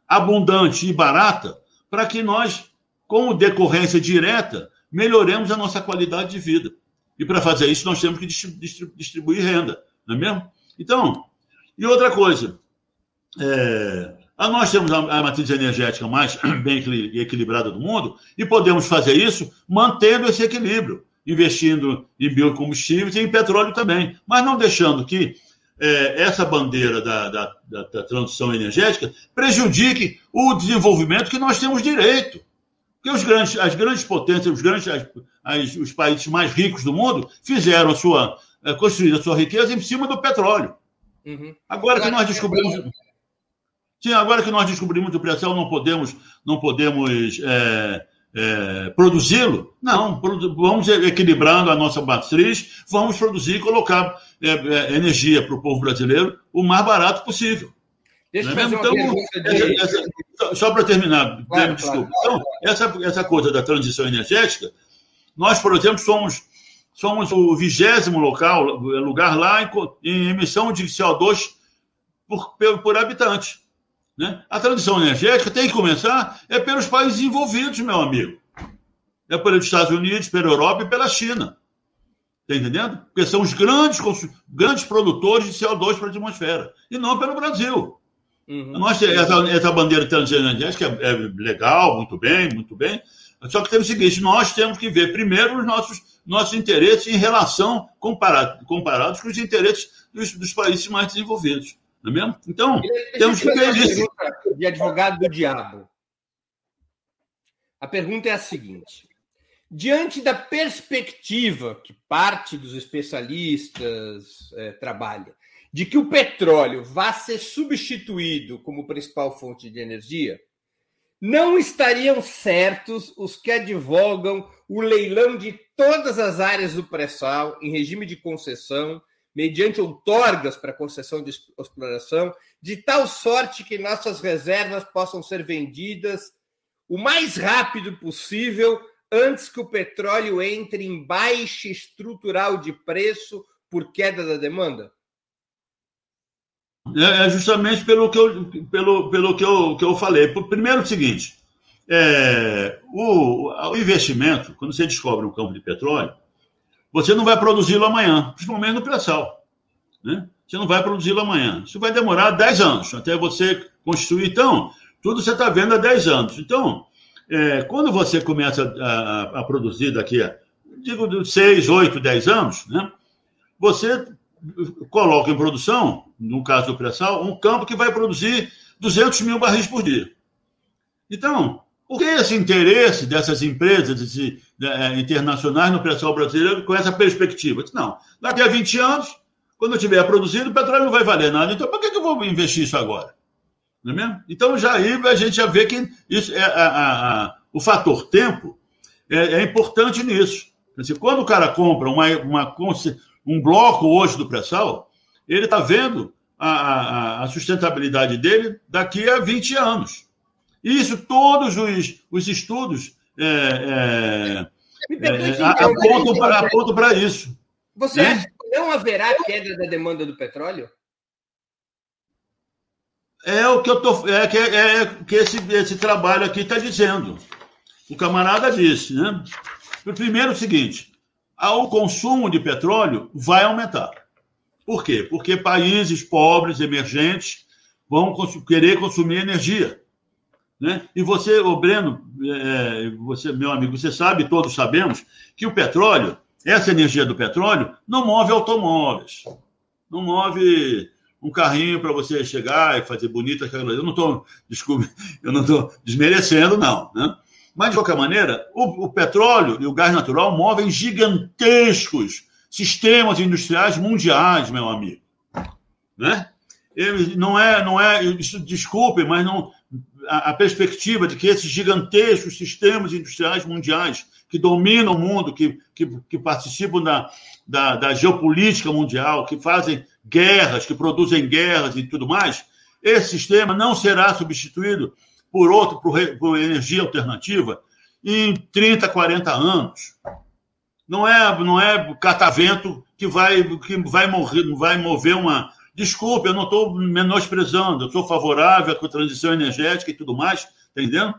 abundante e barata, para que nós, com decorrência direta, melhoremos a nossa qualidade de vida. E para fazer isso, nós temos que distribuir renda, não é mesmo? Então, e outra coisa, é, nós temos a, matriz energética mais <clears throat> bem equilibrada do mundo e podemos fazer isso mantendo esse equilíbrio, investindo em biocombustíveis e em petróleo também, mas não deixando que é, essa bandeira da, da, da, da, transição energética prejudique o desenvolvimento que nós temos direito. Porque os grandes, as grandes potências, os, grandes, as, as, os países mais ricos do mundo fizeram a sua, é, construíram a sua riqueza em cima do petróleo. Uhum. Agora que nós descobrimos. Sim, agora que nós descobrimos o pré-sal, não podemos, não podemos é, é, produzi-lo? Não, vamos equilibrando a nossa matriz, vamos produzir e colocar é, é, energia para o povo brasileiro o mais barato possível. Deixa eu fazer então, essa, essa, só para terminar, claro, desculpa. Claro, claro. Então, essa, essa coisa da transição energética, nós, por exemplo, somos, somos o vigésimo local, lugar lá em, em emissão de CO2 por, por habitante. Né? A transição energética tem que começar é pelos países envolvidos, meu amigo. É pelos Estados Unidos, pela Europa e pela China. Está entendendo? Porque são os grandes, grandes produtores de CO2 para a atmosfera. E não pelo Brasil. Uhum. Nós, essa, essa bandeira de transição energética é, é legal, muito bem, muito bem. Só que temos o seguinte: nós temos que ver primeiro os nossos, nossos interesses em relação comparado, comparados com os interesses dos, dos países mais desenvolvidos. Não é mesmo? Então, temos que ver isso. De advogado do diabo. A pergunta é a seguinte: diante da perspectiva que parte dos especialistas é, trabalha, de que o petróleo vá ser substituído como principal fonte de energia, não estariam certos os que advogam o leilão de todas as áreas do pré-sal em regime de concessão mediante outorgas para concessão de exploração, de tal sorte que nossas reservas possam ser vendidas o mais rápido possível antes que o petróleo entre em baixa estrutural de preço por queda da demanda? É, é justamente pelo que eu, pelo, pelo que eu, que eu falei. Primeiro, o seguinte: é, o, o investimento, quando você descobre um campo de petróleo, você não vai produzi-lo amanhã, principalmente no pré-sal. Né? Você não vai produzi-lo amanhã. Isso vai demorar 10 anos até você construir. Então, tudo você está vendo há 10 anos. Então, é, quando você começa a, a, a, produzir daqui a, digo, 6, 8, 10 anos, né? você coloca em produção, no caso do pré-sal, um campo que vai produzir 200 mil barris por dia. Então, por que esse interesse dessas empresas esse, é, internacionais no pré-sal brasileiro com essa perspectiva? Não, daqui a 20 anos, quando tiver produzido, o petróleo não vai valer nada. Então, por que, que eu vou investir isso agora? Não é mesmo? Então, já aí a gente já vê que isso é, a, a, a, o fator tempo é, é, importante nisso. quando o cara compra uma, uma, um bloco hoje do pré-sal, ele está vendo a, sustentabilidade dele daqui a 20 anos. Isso todos os, os estudos é, é, é, apontam para isso. Você né? acha que não haverá queda da demanda do petróleo? É o que eu tô, é que, é, que esse, esse trabalho aqui está dizendo. O camarada disse, né? Primeiro, o seguinte: o consumo de petróleo vai aumentar. Por quê? Porque países pobres, emergentes, vão querer consumir energia. Né? E você, o Breno, é, você, meu amigo, você sabe, todos sabemos, que o petróleo, essa energia do petróleo, não move automóveis, não move um carrinho para você chegar e fazer bonita. Eu não estou, desculpe, eu não estou desmerecendo, não. Né? Mas, de qualquer maneira, o, o petróleo e o gás natural movem gigantescos sistemas industriais mundiais, meu amigo. Né? Ele não é, não é, isso, desculpe, mas não, a, perspectiva de que esses gigantescos sistemas industriais mundiais que dominam o mundo, que, que, que participam da, da, da, geopolítica mundial, que fazem guerras, que produzem guerras e tudo mais, esse sistema não será substituído por outro, por, por energia alternativa, em 30, 40 anos. Não é, não é catavento que vai, que vai, morrer, vai mover uma. Desculpe, eu não estou menosprezando, eu sou favorável à transição energética e tudo mais, tá entendendo?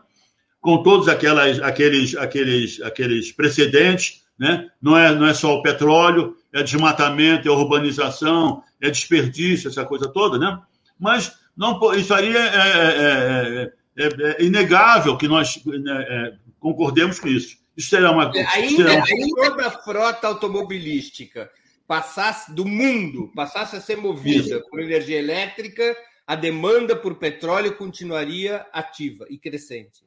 Com todos aquelas, aqueles, aqueles, aqueles precedentes, né? não, é, não é só o petróleo, é desmatamento, é urbanização, é desperdício, essa coisa toda, né? Mas não, isso aí é, é, é, é inegável que nós concordemos com isso. Isso será uma. Ainda, será uma... ainda a frota automobilística passasse do mundo, passasse a ser movida por energia elétrica, a demanda por petróleo continuaria ativa e crescente.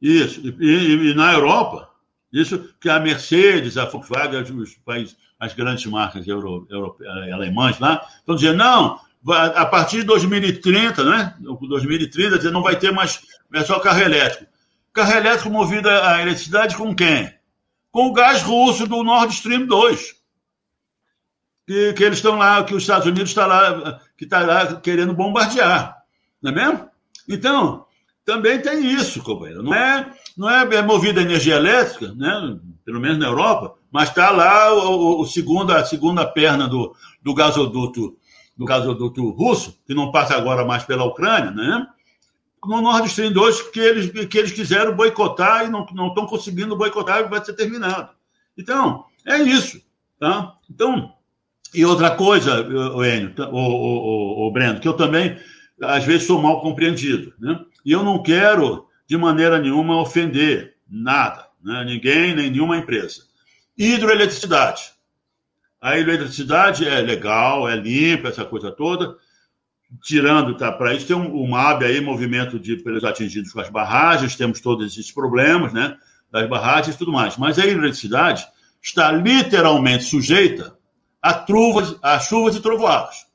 Isso. E, e, e na Europa, isso que a Mercedes, a Volkswagen, os países, as grandes marcas euro, euro, alemãs lá, estão dizendo, não, a partir de 2030, né? 2030, não vai ter mais é só carro elétrico. Carro elétrico movido a eletricidade com quem? Com o gás russo do Nord Stream 2. Que, que eles estão lá, que os Estados Unidos está lá, que está lá querendo bombardear. Não é mesmo? Então, também tem isso, companheiro. Não é, não é, é movida a energia elétrica, né? pelo menos na Europa, mas está lá o, o, segundo, a segunda perna do, do gasoduto do gasoduto russo, que não passa agora mais pela Ucrânia, né? no Nord Stream 2 que eles, que eles quiseram boicotar e não estão conseguindo boicotar e vai ser terminado. Então, é isso. Tá? Então, e outra coisa, o Enio, o, o, Breno, que eu também, às vezes, sou mal compreendido. Né? E eu não quero, de maneira nenhuma, ofender nada, né? ninguém, nem nenhuma empresa. Hidroeletricidade. A hidroeletricidade é legal, é limpa, essa coisa toda, tirando, tá, para isso tem um, o MAB aí, movimento de pelos atingidos com as barragens, temos todos esses problemas, né, das barragens e tudo mais. Mas a eletricidade está literalmente sujeita a truvas, a chuvas e trovoadas,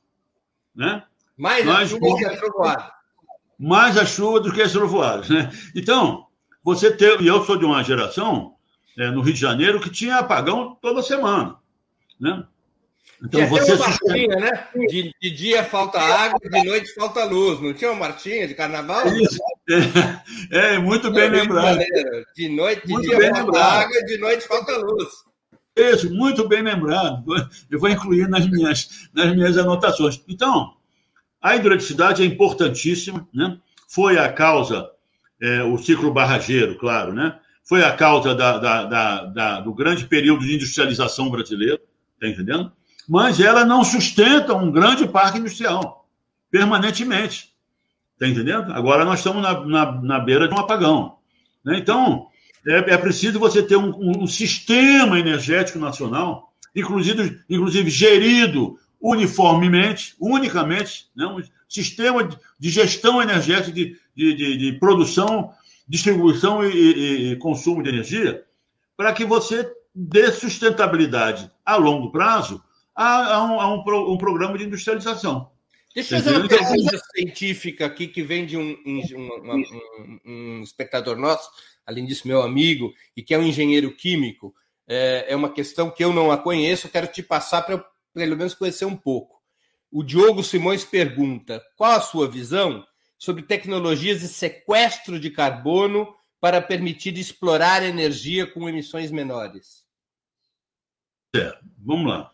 né? Mais Nós, a chuva do que a trovoada. Mais a chuva do que as trovoadas, né? Então, você tem, e eu sou de uma geração é, no Rio de Janeiro que tinha apagão toda semana, né? Então tinha você uma marchinha, né? De, de, dia falta água, de noite falta luz. Não tinha uma marchinha de carnaval? Isso. <laughs> É, é muito bem lembrado. De noite, de muito dia falta água, de noite falta luz. Isso, muito bem lembrado. Eu vou incluir nas minhas, nas minhas anotações. Então, a hidroeletricidade é importantíssima, né? Foi a causa, é, o ciclo barrageiro, claro, né? Foi a causa da, da, da, da do grande período de industrialização brasileiro, tá entendendo? mas ela não sustenta um grande parque industrial permanentemente. Está entendendo? Agora nós estamos na, na, na beira de um apagão. Né? Então, é, é, preciso você ter um, um, sistema energético nacional, inclusive, inclusive gerido uniformemente, unicamente, né? um sistema de gestão energética, de, de, de, de produção, distribuição e, e, e consumo de energia, para que você dê sustentabilidade a longo prazo a, a, um, a um, um, programa de industrialização. Deixa eu fazer uma pergunta científica aqui que vem de um, um, um, espectador nosso, além disso, meu amigo, e que é um engenheiro químico. É, é uma questão que eu não a conheço, quero te passar para pelo menos, conhecer um pouco. O Diogo Simões pergunta: qual a sua visão sobre tecnologias de sequestro de carbono para permitir explorar energia com emissões menores? É, vamos lá.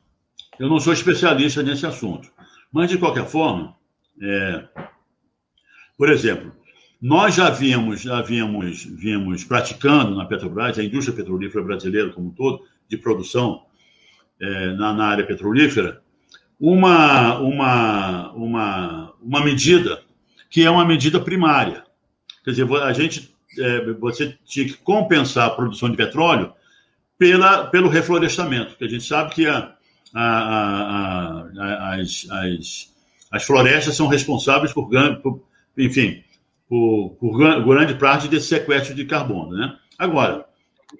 Eu não sou especialista nesse assunto. Mas, de qualquer forma, é... por exemplo, nós já vínhamos, já vínhamos, vínhamos praticando na Petrobras, a indústria petrolífera brasileira como um todo, de produção é, na, na, área petrolífera, uma, uma, uma, uma medida que é uma medida primária. Quer dizer, a gente, é, você tinha que compensar a produção de petróleo pela, pelo reflorestamento, que a gente sabe que a, a, a, as, as, as florestas são responsáveis por, por enfim, por, por, grande parte desse sequestro de carbono. Né? Agora,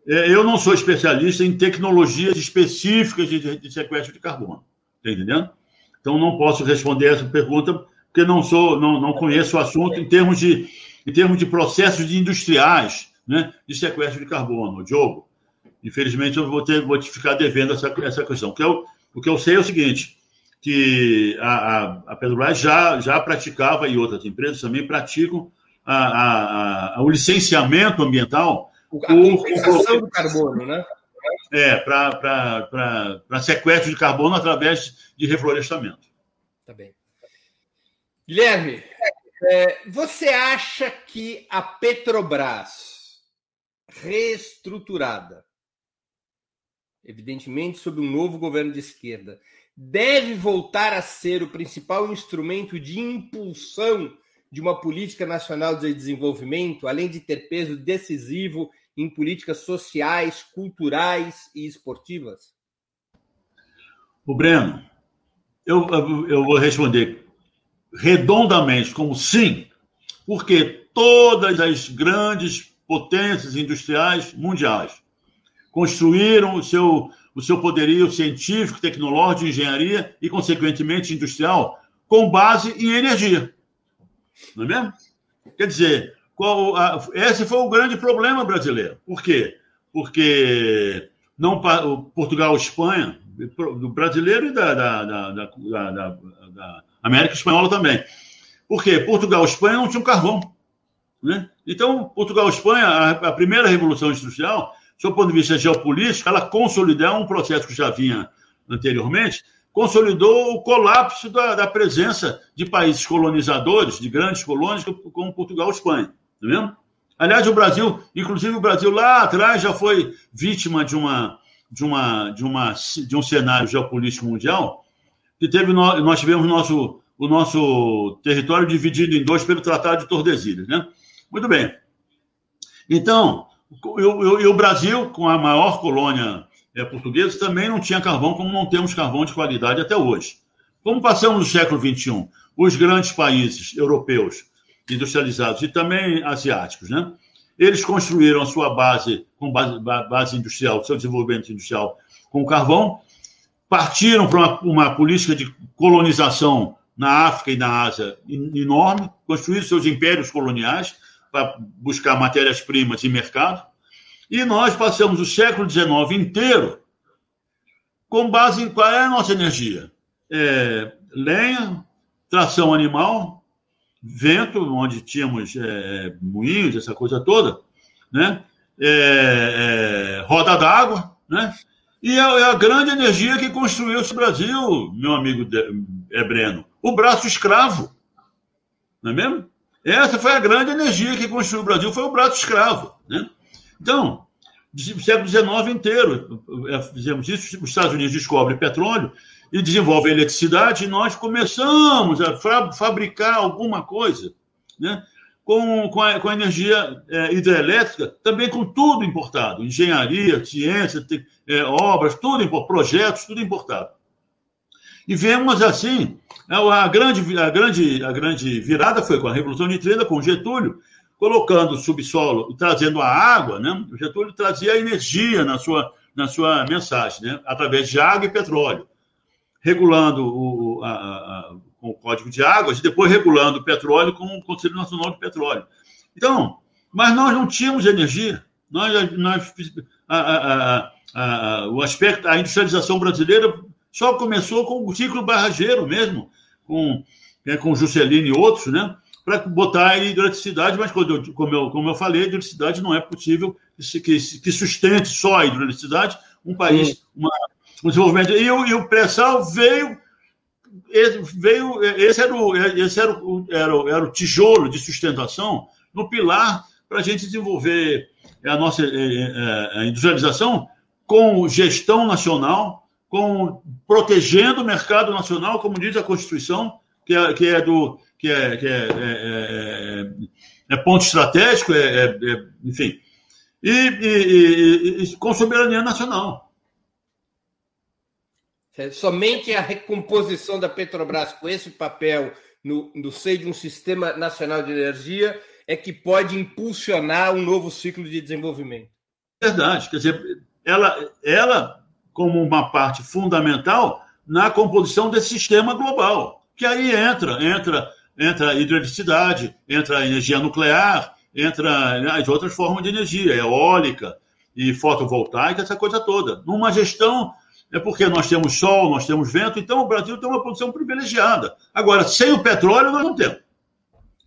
é, eu não sou especialista em tecnologias específicas de, de sequestro de carbono, está entendendo? Então, não posso responder essa pergunta porque não sou, não, não conheço o assunto em termos de, em termos de processos de industriais né, de sequestro de carbono. Diogo, infelizmente eu vou, ter, vou te ficar devendo essa, essa questão. O que, eu, o que eu sei é o seguinte, que a, a, a Petrobras já, já praticava, e outras empresas também praticam, a, a, a, o licenciamento ambiental. A compensação do carbono, né? É, para sequestro de carbono através de reflorestamento. Tá bem. Guilherme, é, você acha que a Petrobras, reestruturada, evidentemente sob um novo governo de esquerda, deve voltar a ser o principal instrumento de impulsão de uma política nacional de desenvolvimento, além de ter peso decisivo em políticas sociais, culturais e esportivas? O Breno, eu, eu vou responder redondamente como sim, porque todas as grandes potências industriais mundiais construíram o seu, o seu poderio científico, tecnológico, de engenharia e, consequentemente, industrial com base em energia. Não é mesmo? Quer dizer, qual, a, esse foi o grande problema brasileiro. Por quê? Porque não, Portugal, Espanha, do brasileiro e da, da, da, da, América Espanhola também. Por quê? Portugal Espanha não tinham carvão. Né? Então, Portugal Espanha, a, a primeira revolução industrial, do ponto de vista geopolítico, ela consolidou um processo que já vinha anteriormente, consolidou o colapso da, da presença de países colonizadores, de grandes colônias, como Portugal e Espanha. Tá? Aliás, o Brasil, inclusive o Brasil lá atrás já foi vítima de uma de uma de uma de um cenário geopolítico mundial que teve nós tivemos nosso o nosso território dividido em dois pelo Tratado de Tordesilhas, né? Muito bem. Então, e o Brasil, com a maior colônia é, portuguesa, também não tinha carvão, como não temos carvão de qualidade até hoje. Como passamos no século XXI, os grandes países europeus industrializados e também asiáticos, né? Eles construíram a sua base com base, base industrial, seu desenvolvimento industrial com carvão, partiram para uma, uma, política de colonização na África e na Ásia enorme, construíram seus impérios coloniais para buscar matérias-primas e mercado, e nós passamos o século XIX inteiro com base em qual é a nossa energia? É, lenha, tração animal, vento, onde tínhamos é, moinhos, essa coisa toda, né? É, é, roda d'água, né? E é, é, a grande energia que construiu esse Brasil, meu amigo é Breno, o braço escravo, não é mesmo? Essa foi a grande energia que construiu o Brasil, foi o braço escravo, né? Então, século XIX inteiro, é, fizemos isso, os Estados Unidos descobrem petróleo, e desenvolve a eletricidade, e nós começamos a fabricar alguma coisa né? com, com, a, com a energia é, hidrelétrica, também com tudo importado, engenharia, ciência, é, obras, tudo projetos, tudo importado. E vemos assim, a grande, a, grande, a grande virada foi com a Revolução de 30, com Getúlio, colocando o subsolo e trazendo a água, né? O Getúlio trazia a energia na sua, na sua mensagem, né? através de água e petróleo regulando o, a, a, com o Código de Águas e depois regulando o petróleo com o Conselho Nacional de Petróleo. Então, mas nós não tínhamos energia. Nós, nós a, a, o aspecto, a industrialização brasileira só começou com o ciclo barrageiro mesmo, com, é, com Juscelino e outros, né? Para botar a hidroeletricidade, mas como eu, como, eu, como eu falei, a hidroeletricidade não é possível que, que, que sustente só a hidroeletricidade um país, uma, o desenvolvimento. E o, e o pré-sal veio, veio. Esse era o, esse era o, era, o, era o tijolo de sustentação no pilar para a gente desenvolver a nossa a industrialização com gestão nacional, com protegendo o mercado nacional, como diz a Constituição, que é, que é do que é, que é, é, é ponto estratégico, é, enfim, e, e, e, com soberania nacional. É, somente a recomposição da Petrobras com esse papel no, no seio de um sistema nacional de energia é que pode impulsionar um novo ciclo de desenvolvimento. Verdade. Quer dizer, ela, ela como uma parte fundamental na composição desse sistema global. Que aí entra, entra entra a hidroeletricidade, entra a energia nuclear, entra né, as outras formas de energia, eólica e fotovoltaica, essa coisa toda. Numa gestão, é porque nós temos sol, nós temos vento, então o Brasil tem uma produção privilegiada. Agora, sem o petróleo, nós não temos.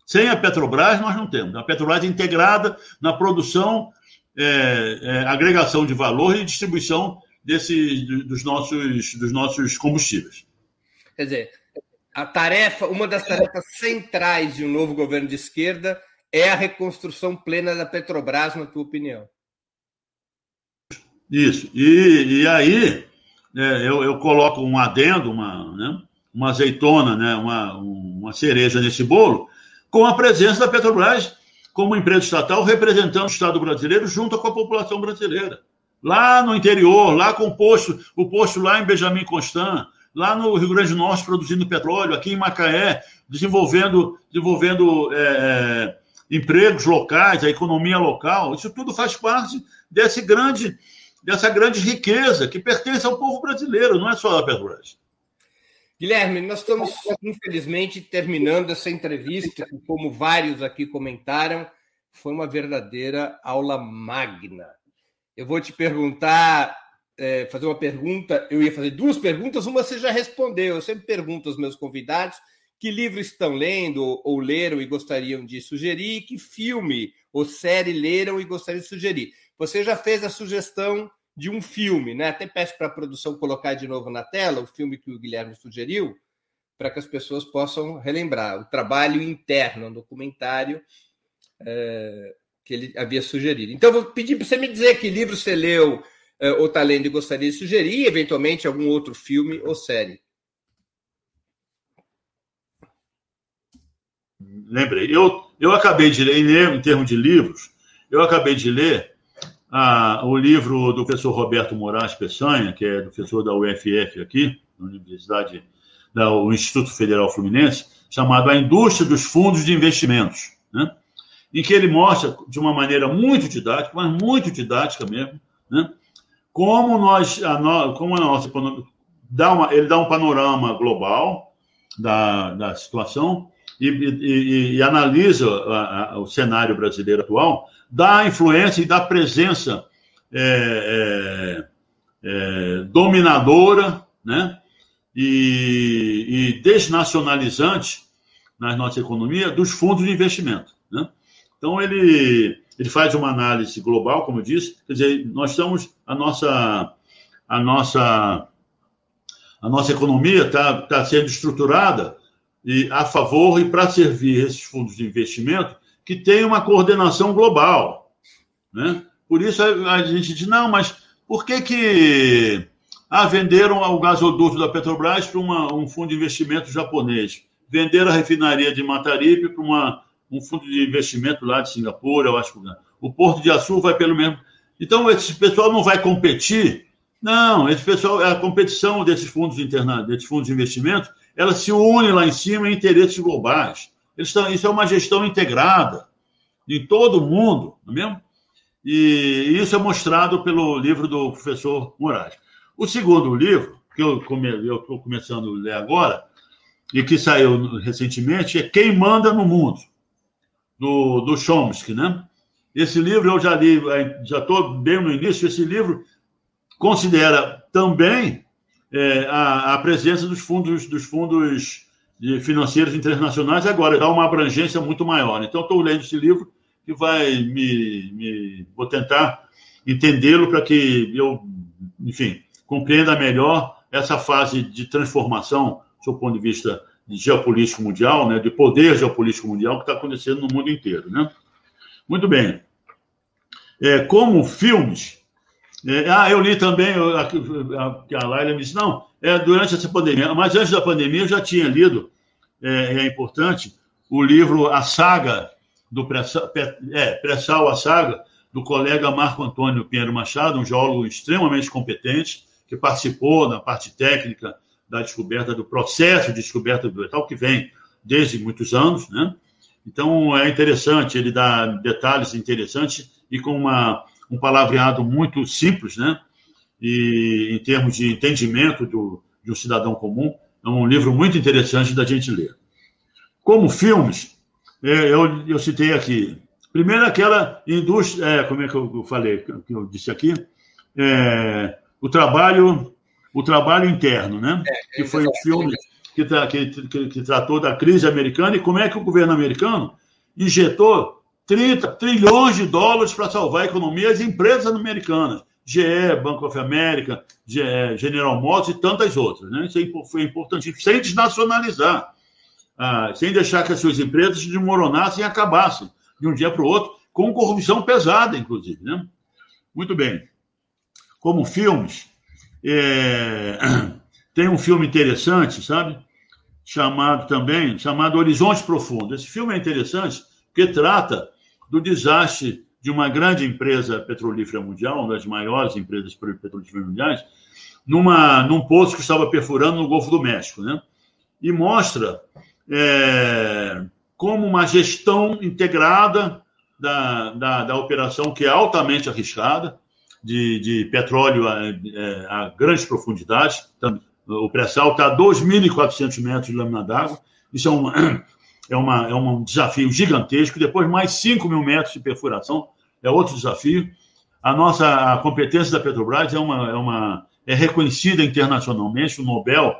Sem a Petrobras, nós não temos. A Petrobras é integrada na produção, é, é, agregação de valor e distribuição desse, dos, nossos, dos nossos combustíveis. Quer dizer, a tarefa, uma das tarefas centrais de um novo governo de esquerda é a reconstrução plena da Petrobras, na tua opinião? Isso. E, e aí, é, eu, eu, coloco um adendo, uma, né, uma azeitona, né, uma, uma cereja nesse bolo, com a presença da Petrobras como empresa estatal representando o Estado brasileiro junto com a população brasileira. Lá no interior, lá com o posto, o posto lá em Benjamin Constant, lá no Rio Grande do Norte produzindo petróleo, aqui em Macaé, desenvolvendo, desenvolvendo é, é empregos locais, a economia local. Isso tudo faz parte desse grande, dessa grande riqueza que pertence ao povo brasileiro, não é só da Petrobras. Guilherme, nós estamos, infelizmente, terminando essa entrevista, como vários aqui comentaram, foi uma verdadeira aula magna. Eu vou te perguntar, é, fazer uma pergunta, eu ia fazer duas perguntas, uma você já respondeu. Eu sempre pergunto aos meus convidados que livro estão lendo ou leram e gostariam de sugerir, que filme ou série leram e gostariam de sugerir. Você já fez a sugestão de um filme, né? Até peço para a produção colocar de novo na tela o filme que o Guilherme sugeriu, para que as pessoas possam relembrar o trabalho interno, um documentário é, que ele havia sugerido. Então, vou pedir para você me dizer que livro você leu é, ou está lendo e gostaria de sugerir, eventualmente, algum outro filme ou série. Lembrei. Eu, eu acabei de ler, em termos de livros, eu acabei de ler ah, o livro do professor Roberto Moraes Peçanha, que é professor da UFF aqui, na Universidade, do Instituto Federal Fluminense, chamado A Indústria dos Fundos de Investimentos, né? em que ele mostra de uma maneira muito didática, mas muito didática mesmo, né? Como nós, a no, como a nossa dá uma, ele dá um panorama global da, da situação e, e, e analisa a, a, o cenário brasileiro atual, da influência e da presença é, é, é, dominadora né? e, e, desnacionalizante na nossa economia dos fundos de investimento. Né? Então, ele, ele faz uma análise global, como eu disse, quer dizer, nós estamos, a nossa, a nossa, a nossa economia está tá sendo estruturada e a favor e para servir esses fundos de investimento que tem uma coordenação global. Né? Por isso a, gente diz, não, mas por que que ah, venderam o gasoduto da Petrobras para um fundo de investimento japonês? Venderam a refinaria de Mataripe para uma, um fundo de investimento lá de Singapura, eu acho que o Porto de Açu vai pelo mesmo. Então, esse pessoal não vai competir? Não, esse pessoal, a competição desses fundos, interna, desses fundos de investimento ela se une lá em cima em interesses globais. Estão, isso é uma gestão integrada em todo o mundo, não é mesmo? E isso é mostrado pelo livro do professor Moraes. O segundo livro, que eu estou começando a ler agora, e que saiu recentemente, é Quem Manda no Mundo, do, do Chomsky, né? Esse livro eu já li, já estou bem no início, esse livro considera também é, a, a, presença dos fundos, dos fundos financeiros internacionais agora dá uma abrangência muito maior. Então, estou lendo esse livro que vai me, me vou tentar entendê-lo para que eu, enfim, compreenda melhor essa fase de transformação, do ponto de vista de geopolítico mundial, né, de poder geopolítico mundial que está acontecendo no mundo inteiro, né? Muito bem. É, como filmes, é, ah, eu li também, a, a, a Laila me disse, não, é durante essa pandemia, mas antes da pandemia eu já tinha lido, é, é importante, o livro A Saga, do pré-sal, é, a saga, do colega Marco Antônio Pinheiro Machado, um geólogo extremamente competente, que participou na parte técnica da descoberta do processo de descoberta do metal, que vem desde muitos anos, né? Então, é interessante, ele dá detalhes interessantes e com uma um palavreado muito simples, né? E em termos de entendimento do, de um cidadão comum, é um livro muito interessante da gente ler. como filmes, é, eu, eu citei aqui. Primeiro, aquela indústria, é, como é que eu falei, que eu disse aqui, é, o trabalho o trabalho interno, né? É, que foi o filme que, que, que, que, tratou da crise americana e como é que o governo americano injetou 30 trilhões de dólares para salvar a economia das empresas americanas. GE, Banco of America, General Motors e tantas outras. Né? Isso foi importantíssimo, sem desnacionalizar, ah, sem deixar que as suas empresas se desmoronassem e acabassem de um dia para o outro, com corrupção pesada, inclusive. Né? Muito bem. Como filmes, é... <clears throat> tem um filme interessante, sabe? Chamado também, chamado Horizonte Profundo. Esse filme é interessante porque trata do desastre de uma grande empresa petrolífera mundial, uma das maiores empresas petrolíferas mundiais, numa, num poço que estava perfurando no Golfo do México, né? E mostra é, como uma gestão integrada da, da, da, operação, que é altamente arriscada, de, de petróleo a, é, a, grandes profundidades. Então, o pré-sal está a 2.400 metros de lâmina d'água. Isso é, uma, <clears throat> é, uma, é um desafio gigantesco. Depois, mais 5 mil metros de perfuração é outro desafio. A nossa a competência da Petrobras é, uma, é, uma, é reconhecida internacionalmente. O Nobel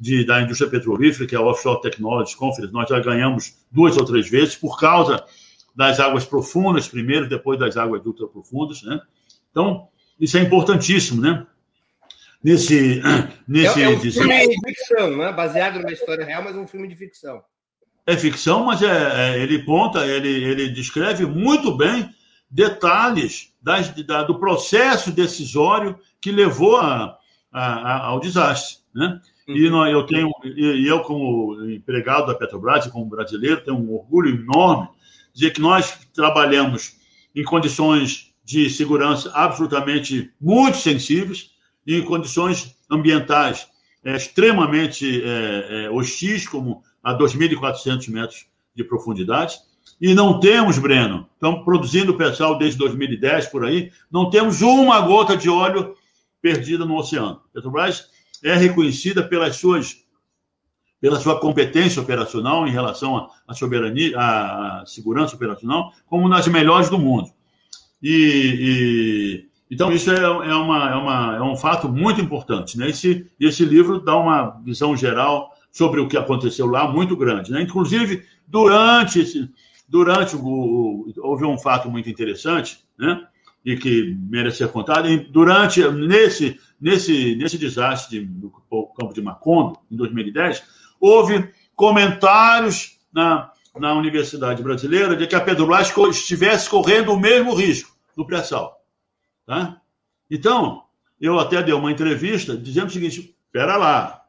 de, da indústria petrolífera, que é a Offshore Technology Conference, nós já ganhamos duas ou três vezes por causa das águas profundas primeiro, depois das águas ultraprofundas, né? Então, isso é importantíssimo, né? Nesse, <clears throat> nesse é, é um filme de ficção, não é? Baseado numa história real, mas um filme de ficção. É ficção, mas é, é ele conta, ele, ele descreve muito bem detalhes das, da, do processo decisório que levou a, a, a, ao desastre. Né? Uhum. E nós, eu tenho, e eu, como empregado da Petrobras, como brasileiro, tenho um orgulho enorme de dizer que nós trabalhamos em condições de segurança absolutamente muito sensíveis, em condições ambientais é, extremamente é, é, hostis, como a 2.400 metros de profundidade. E não temos, Breno, estamos produzindo pessoal desde 2010 por aí, não temos uma gota de óleo perdida no oceano. Petrobras é reconhecida pelas suas pela sua competência operacional em relação à soberania, à segurança operacional, como nas melhores do mundo. E, e então isso é, é, uma, é, uma, é um fato muito importante. Né? Esse, esse livro dá uma visão geral sobre o que aconteceu lá muito grande. Né? Inclusive, durante esse, durante o, houve um fato muito interessante, né? E que merece ser contado. E durante nesse nesse nesse desastre do campo de Macondo em 2010, houve comentários na na Universidade Brasileira de que a Petrobras estivesse correndo o mesmo risco do pré-sal, tá? Então, eu até dei uma entrevista dizendo o seguinte: espera lá,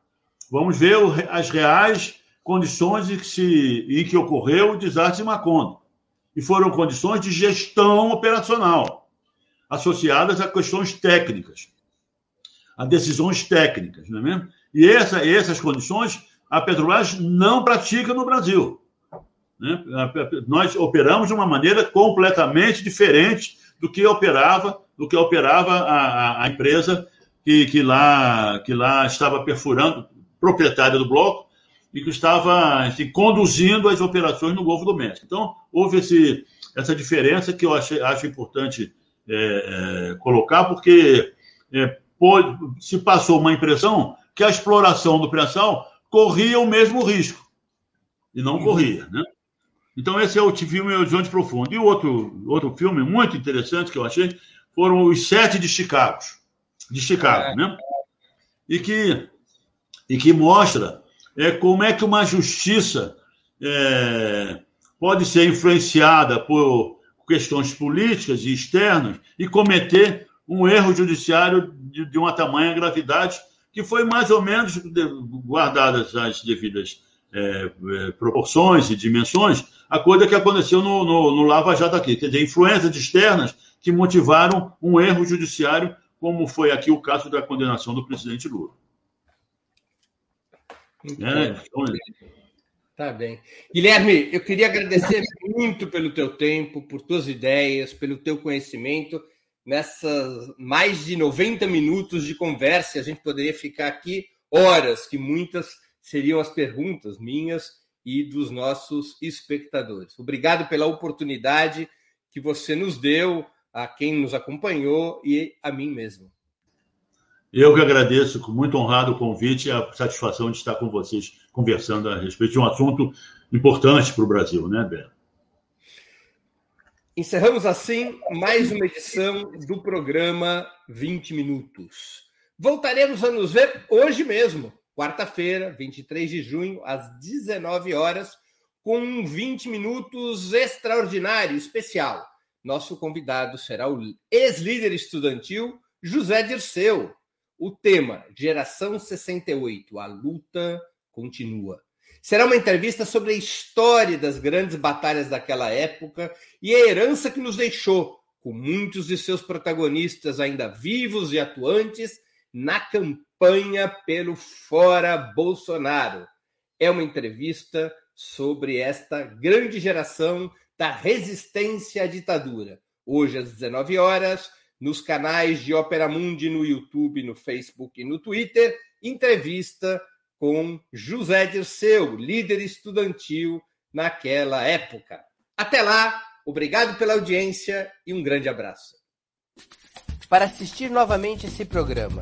vamos ver as reais condições em que, se, em que ocorreu o desastre de Macondo. E foram condições de gestão operacional, associadas a questões técnicas, a decisões técnicas, não é mesmo? E essa, essas condições a Petrobras não pratica no Brasil. Né? Nós operamos de uma maneira completamente diferente do que operava, do que operava a, a empresa que, que, lá, que lá estava perfurando, proprietária do bloco, e que estava assim, conduzindo as operações no Golfo do México. Então, houve esse, essa diferença que eu achei, acho importante é, é, colocar, porque é, pode, se passou uma impressão que a exploração do pré-sal corria o mesmo risco, e não uhum. corria. Né? Então, esse é o filme Horizonte Profundo. E outro, outro filme muito interessante que eu achei foram Os Sete de Chicago, de Chicago, é. né? E que, e que mostra é como é que uma justiça é, pode ser influenciada por questões políticas e externas e cometer um erro judiciário de, de uma tamanha gravidade que foi mais ou menos guardadas as devidas é, é, proporções e dimensões, a coisa que aconteceu no, no, no Lava Jato aqui, quer dizer, influências externas que motivaram um erro judiciário, como foi aqui o caso da condenação do presidente Lula. É, então... Tá bem. Guilherme, eu queria agradecer muito pelo teu tempo, por tuas ideias, pelo teu conhecimento. Nessas mais de 90 minutos de conversa, a gente poderia ficar aqui horas, que muitas seriam as perguntas minhas e dos nossos espectadores. Obrigado pela oportunidade que você nos deu, a quem nos acompanhou e a mim mesmo. Eu que agradeço, com muito honrado o convite e a satisfação de estar com vocês conversando a respeito de um assunto importante para o Brasil, né, Bela? Encerramos assim mais uma edição do programa 20 Minutos. Voltaremos a nos ver hoje mesmo, quarta-feira, 23 de junho, às 19 horas, com um 20 minutos extraordinário, especial. Nosso convidado será o ex-líder estudantil José Dirceu. O tema: Geração 68, a luta continua. Será uma entrevista sobre a história das grandes batalhas daquela época e a herança que nos deixou, com muitos de seus protagonistas ainda vivos e atuantes na campanha pelo Fora Bolsonaro. É uma entrevista sobre esta grande geração da resistência à ditadura. Hoje às 19 horas, nos canais de Opera Mundi no YouTube, no Facebook e no Twitter, entrevista com José Dirceu, líder estudantil naquela época. Até lá, obrigado pela audiência e um grande abraço. Para assistir novamente esse programa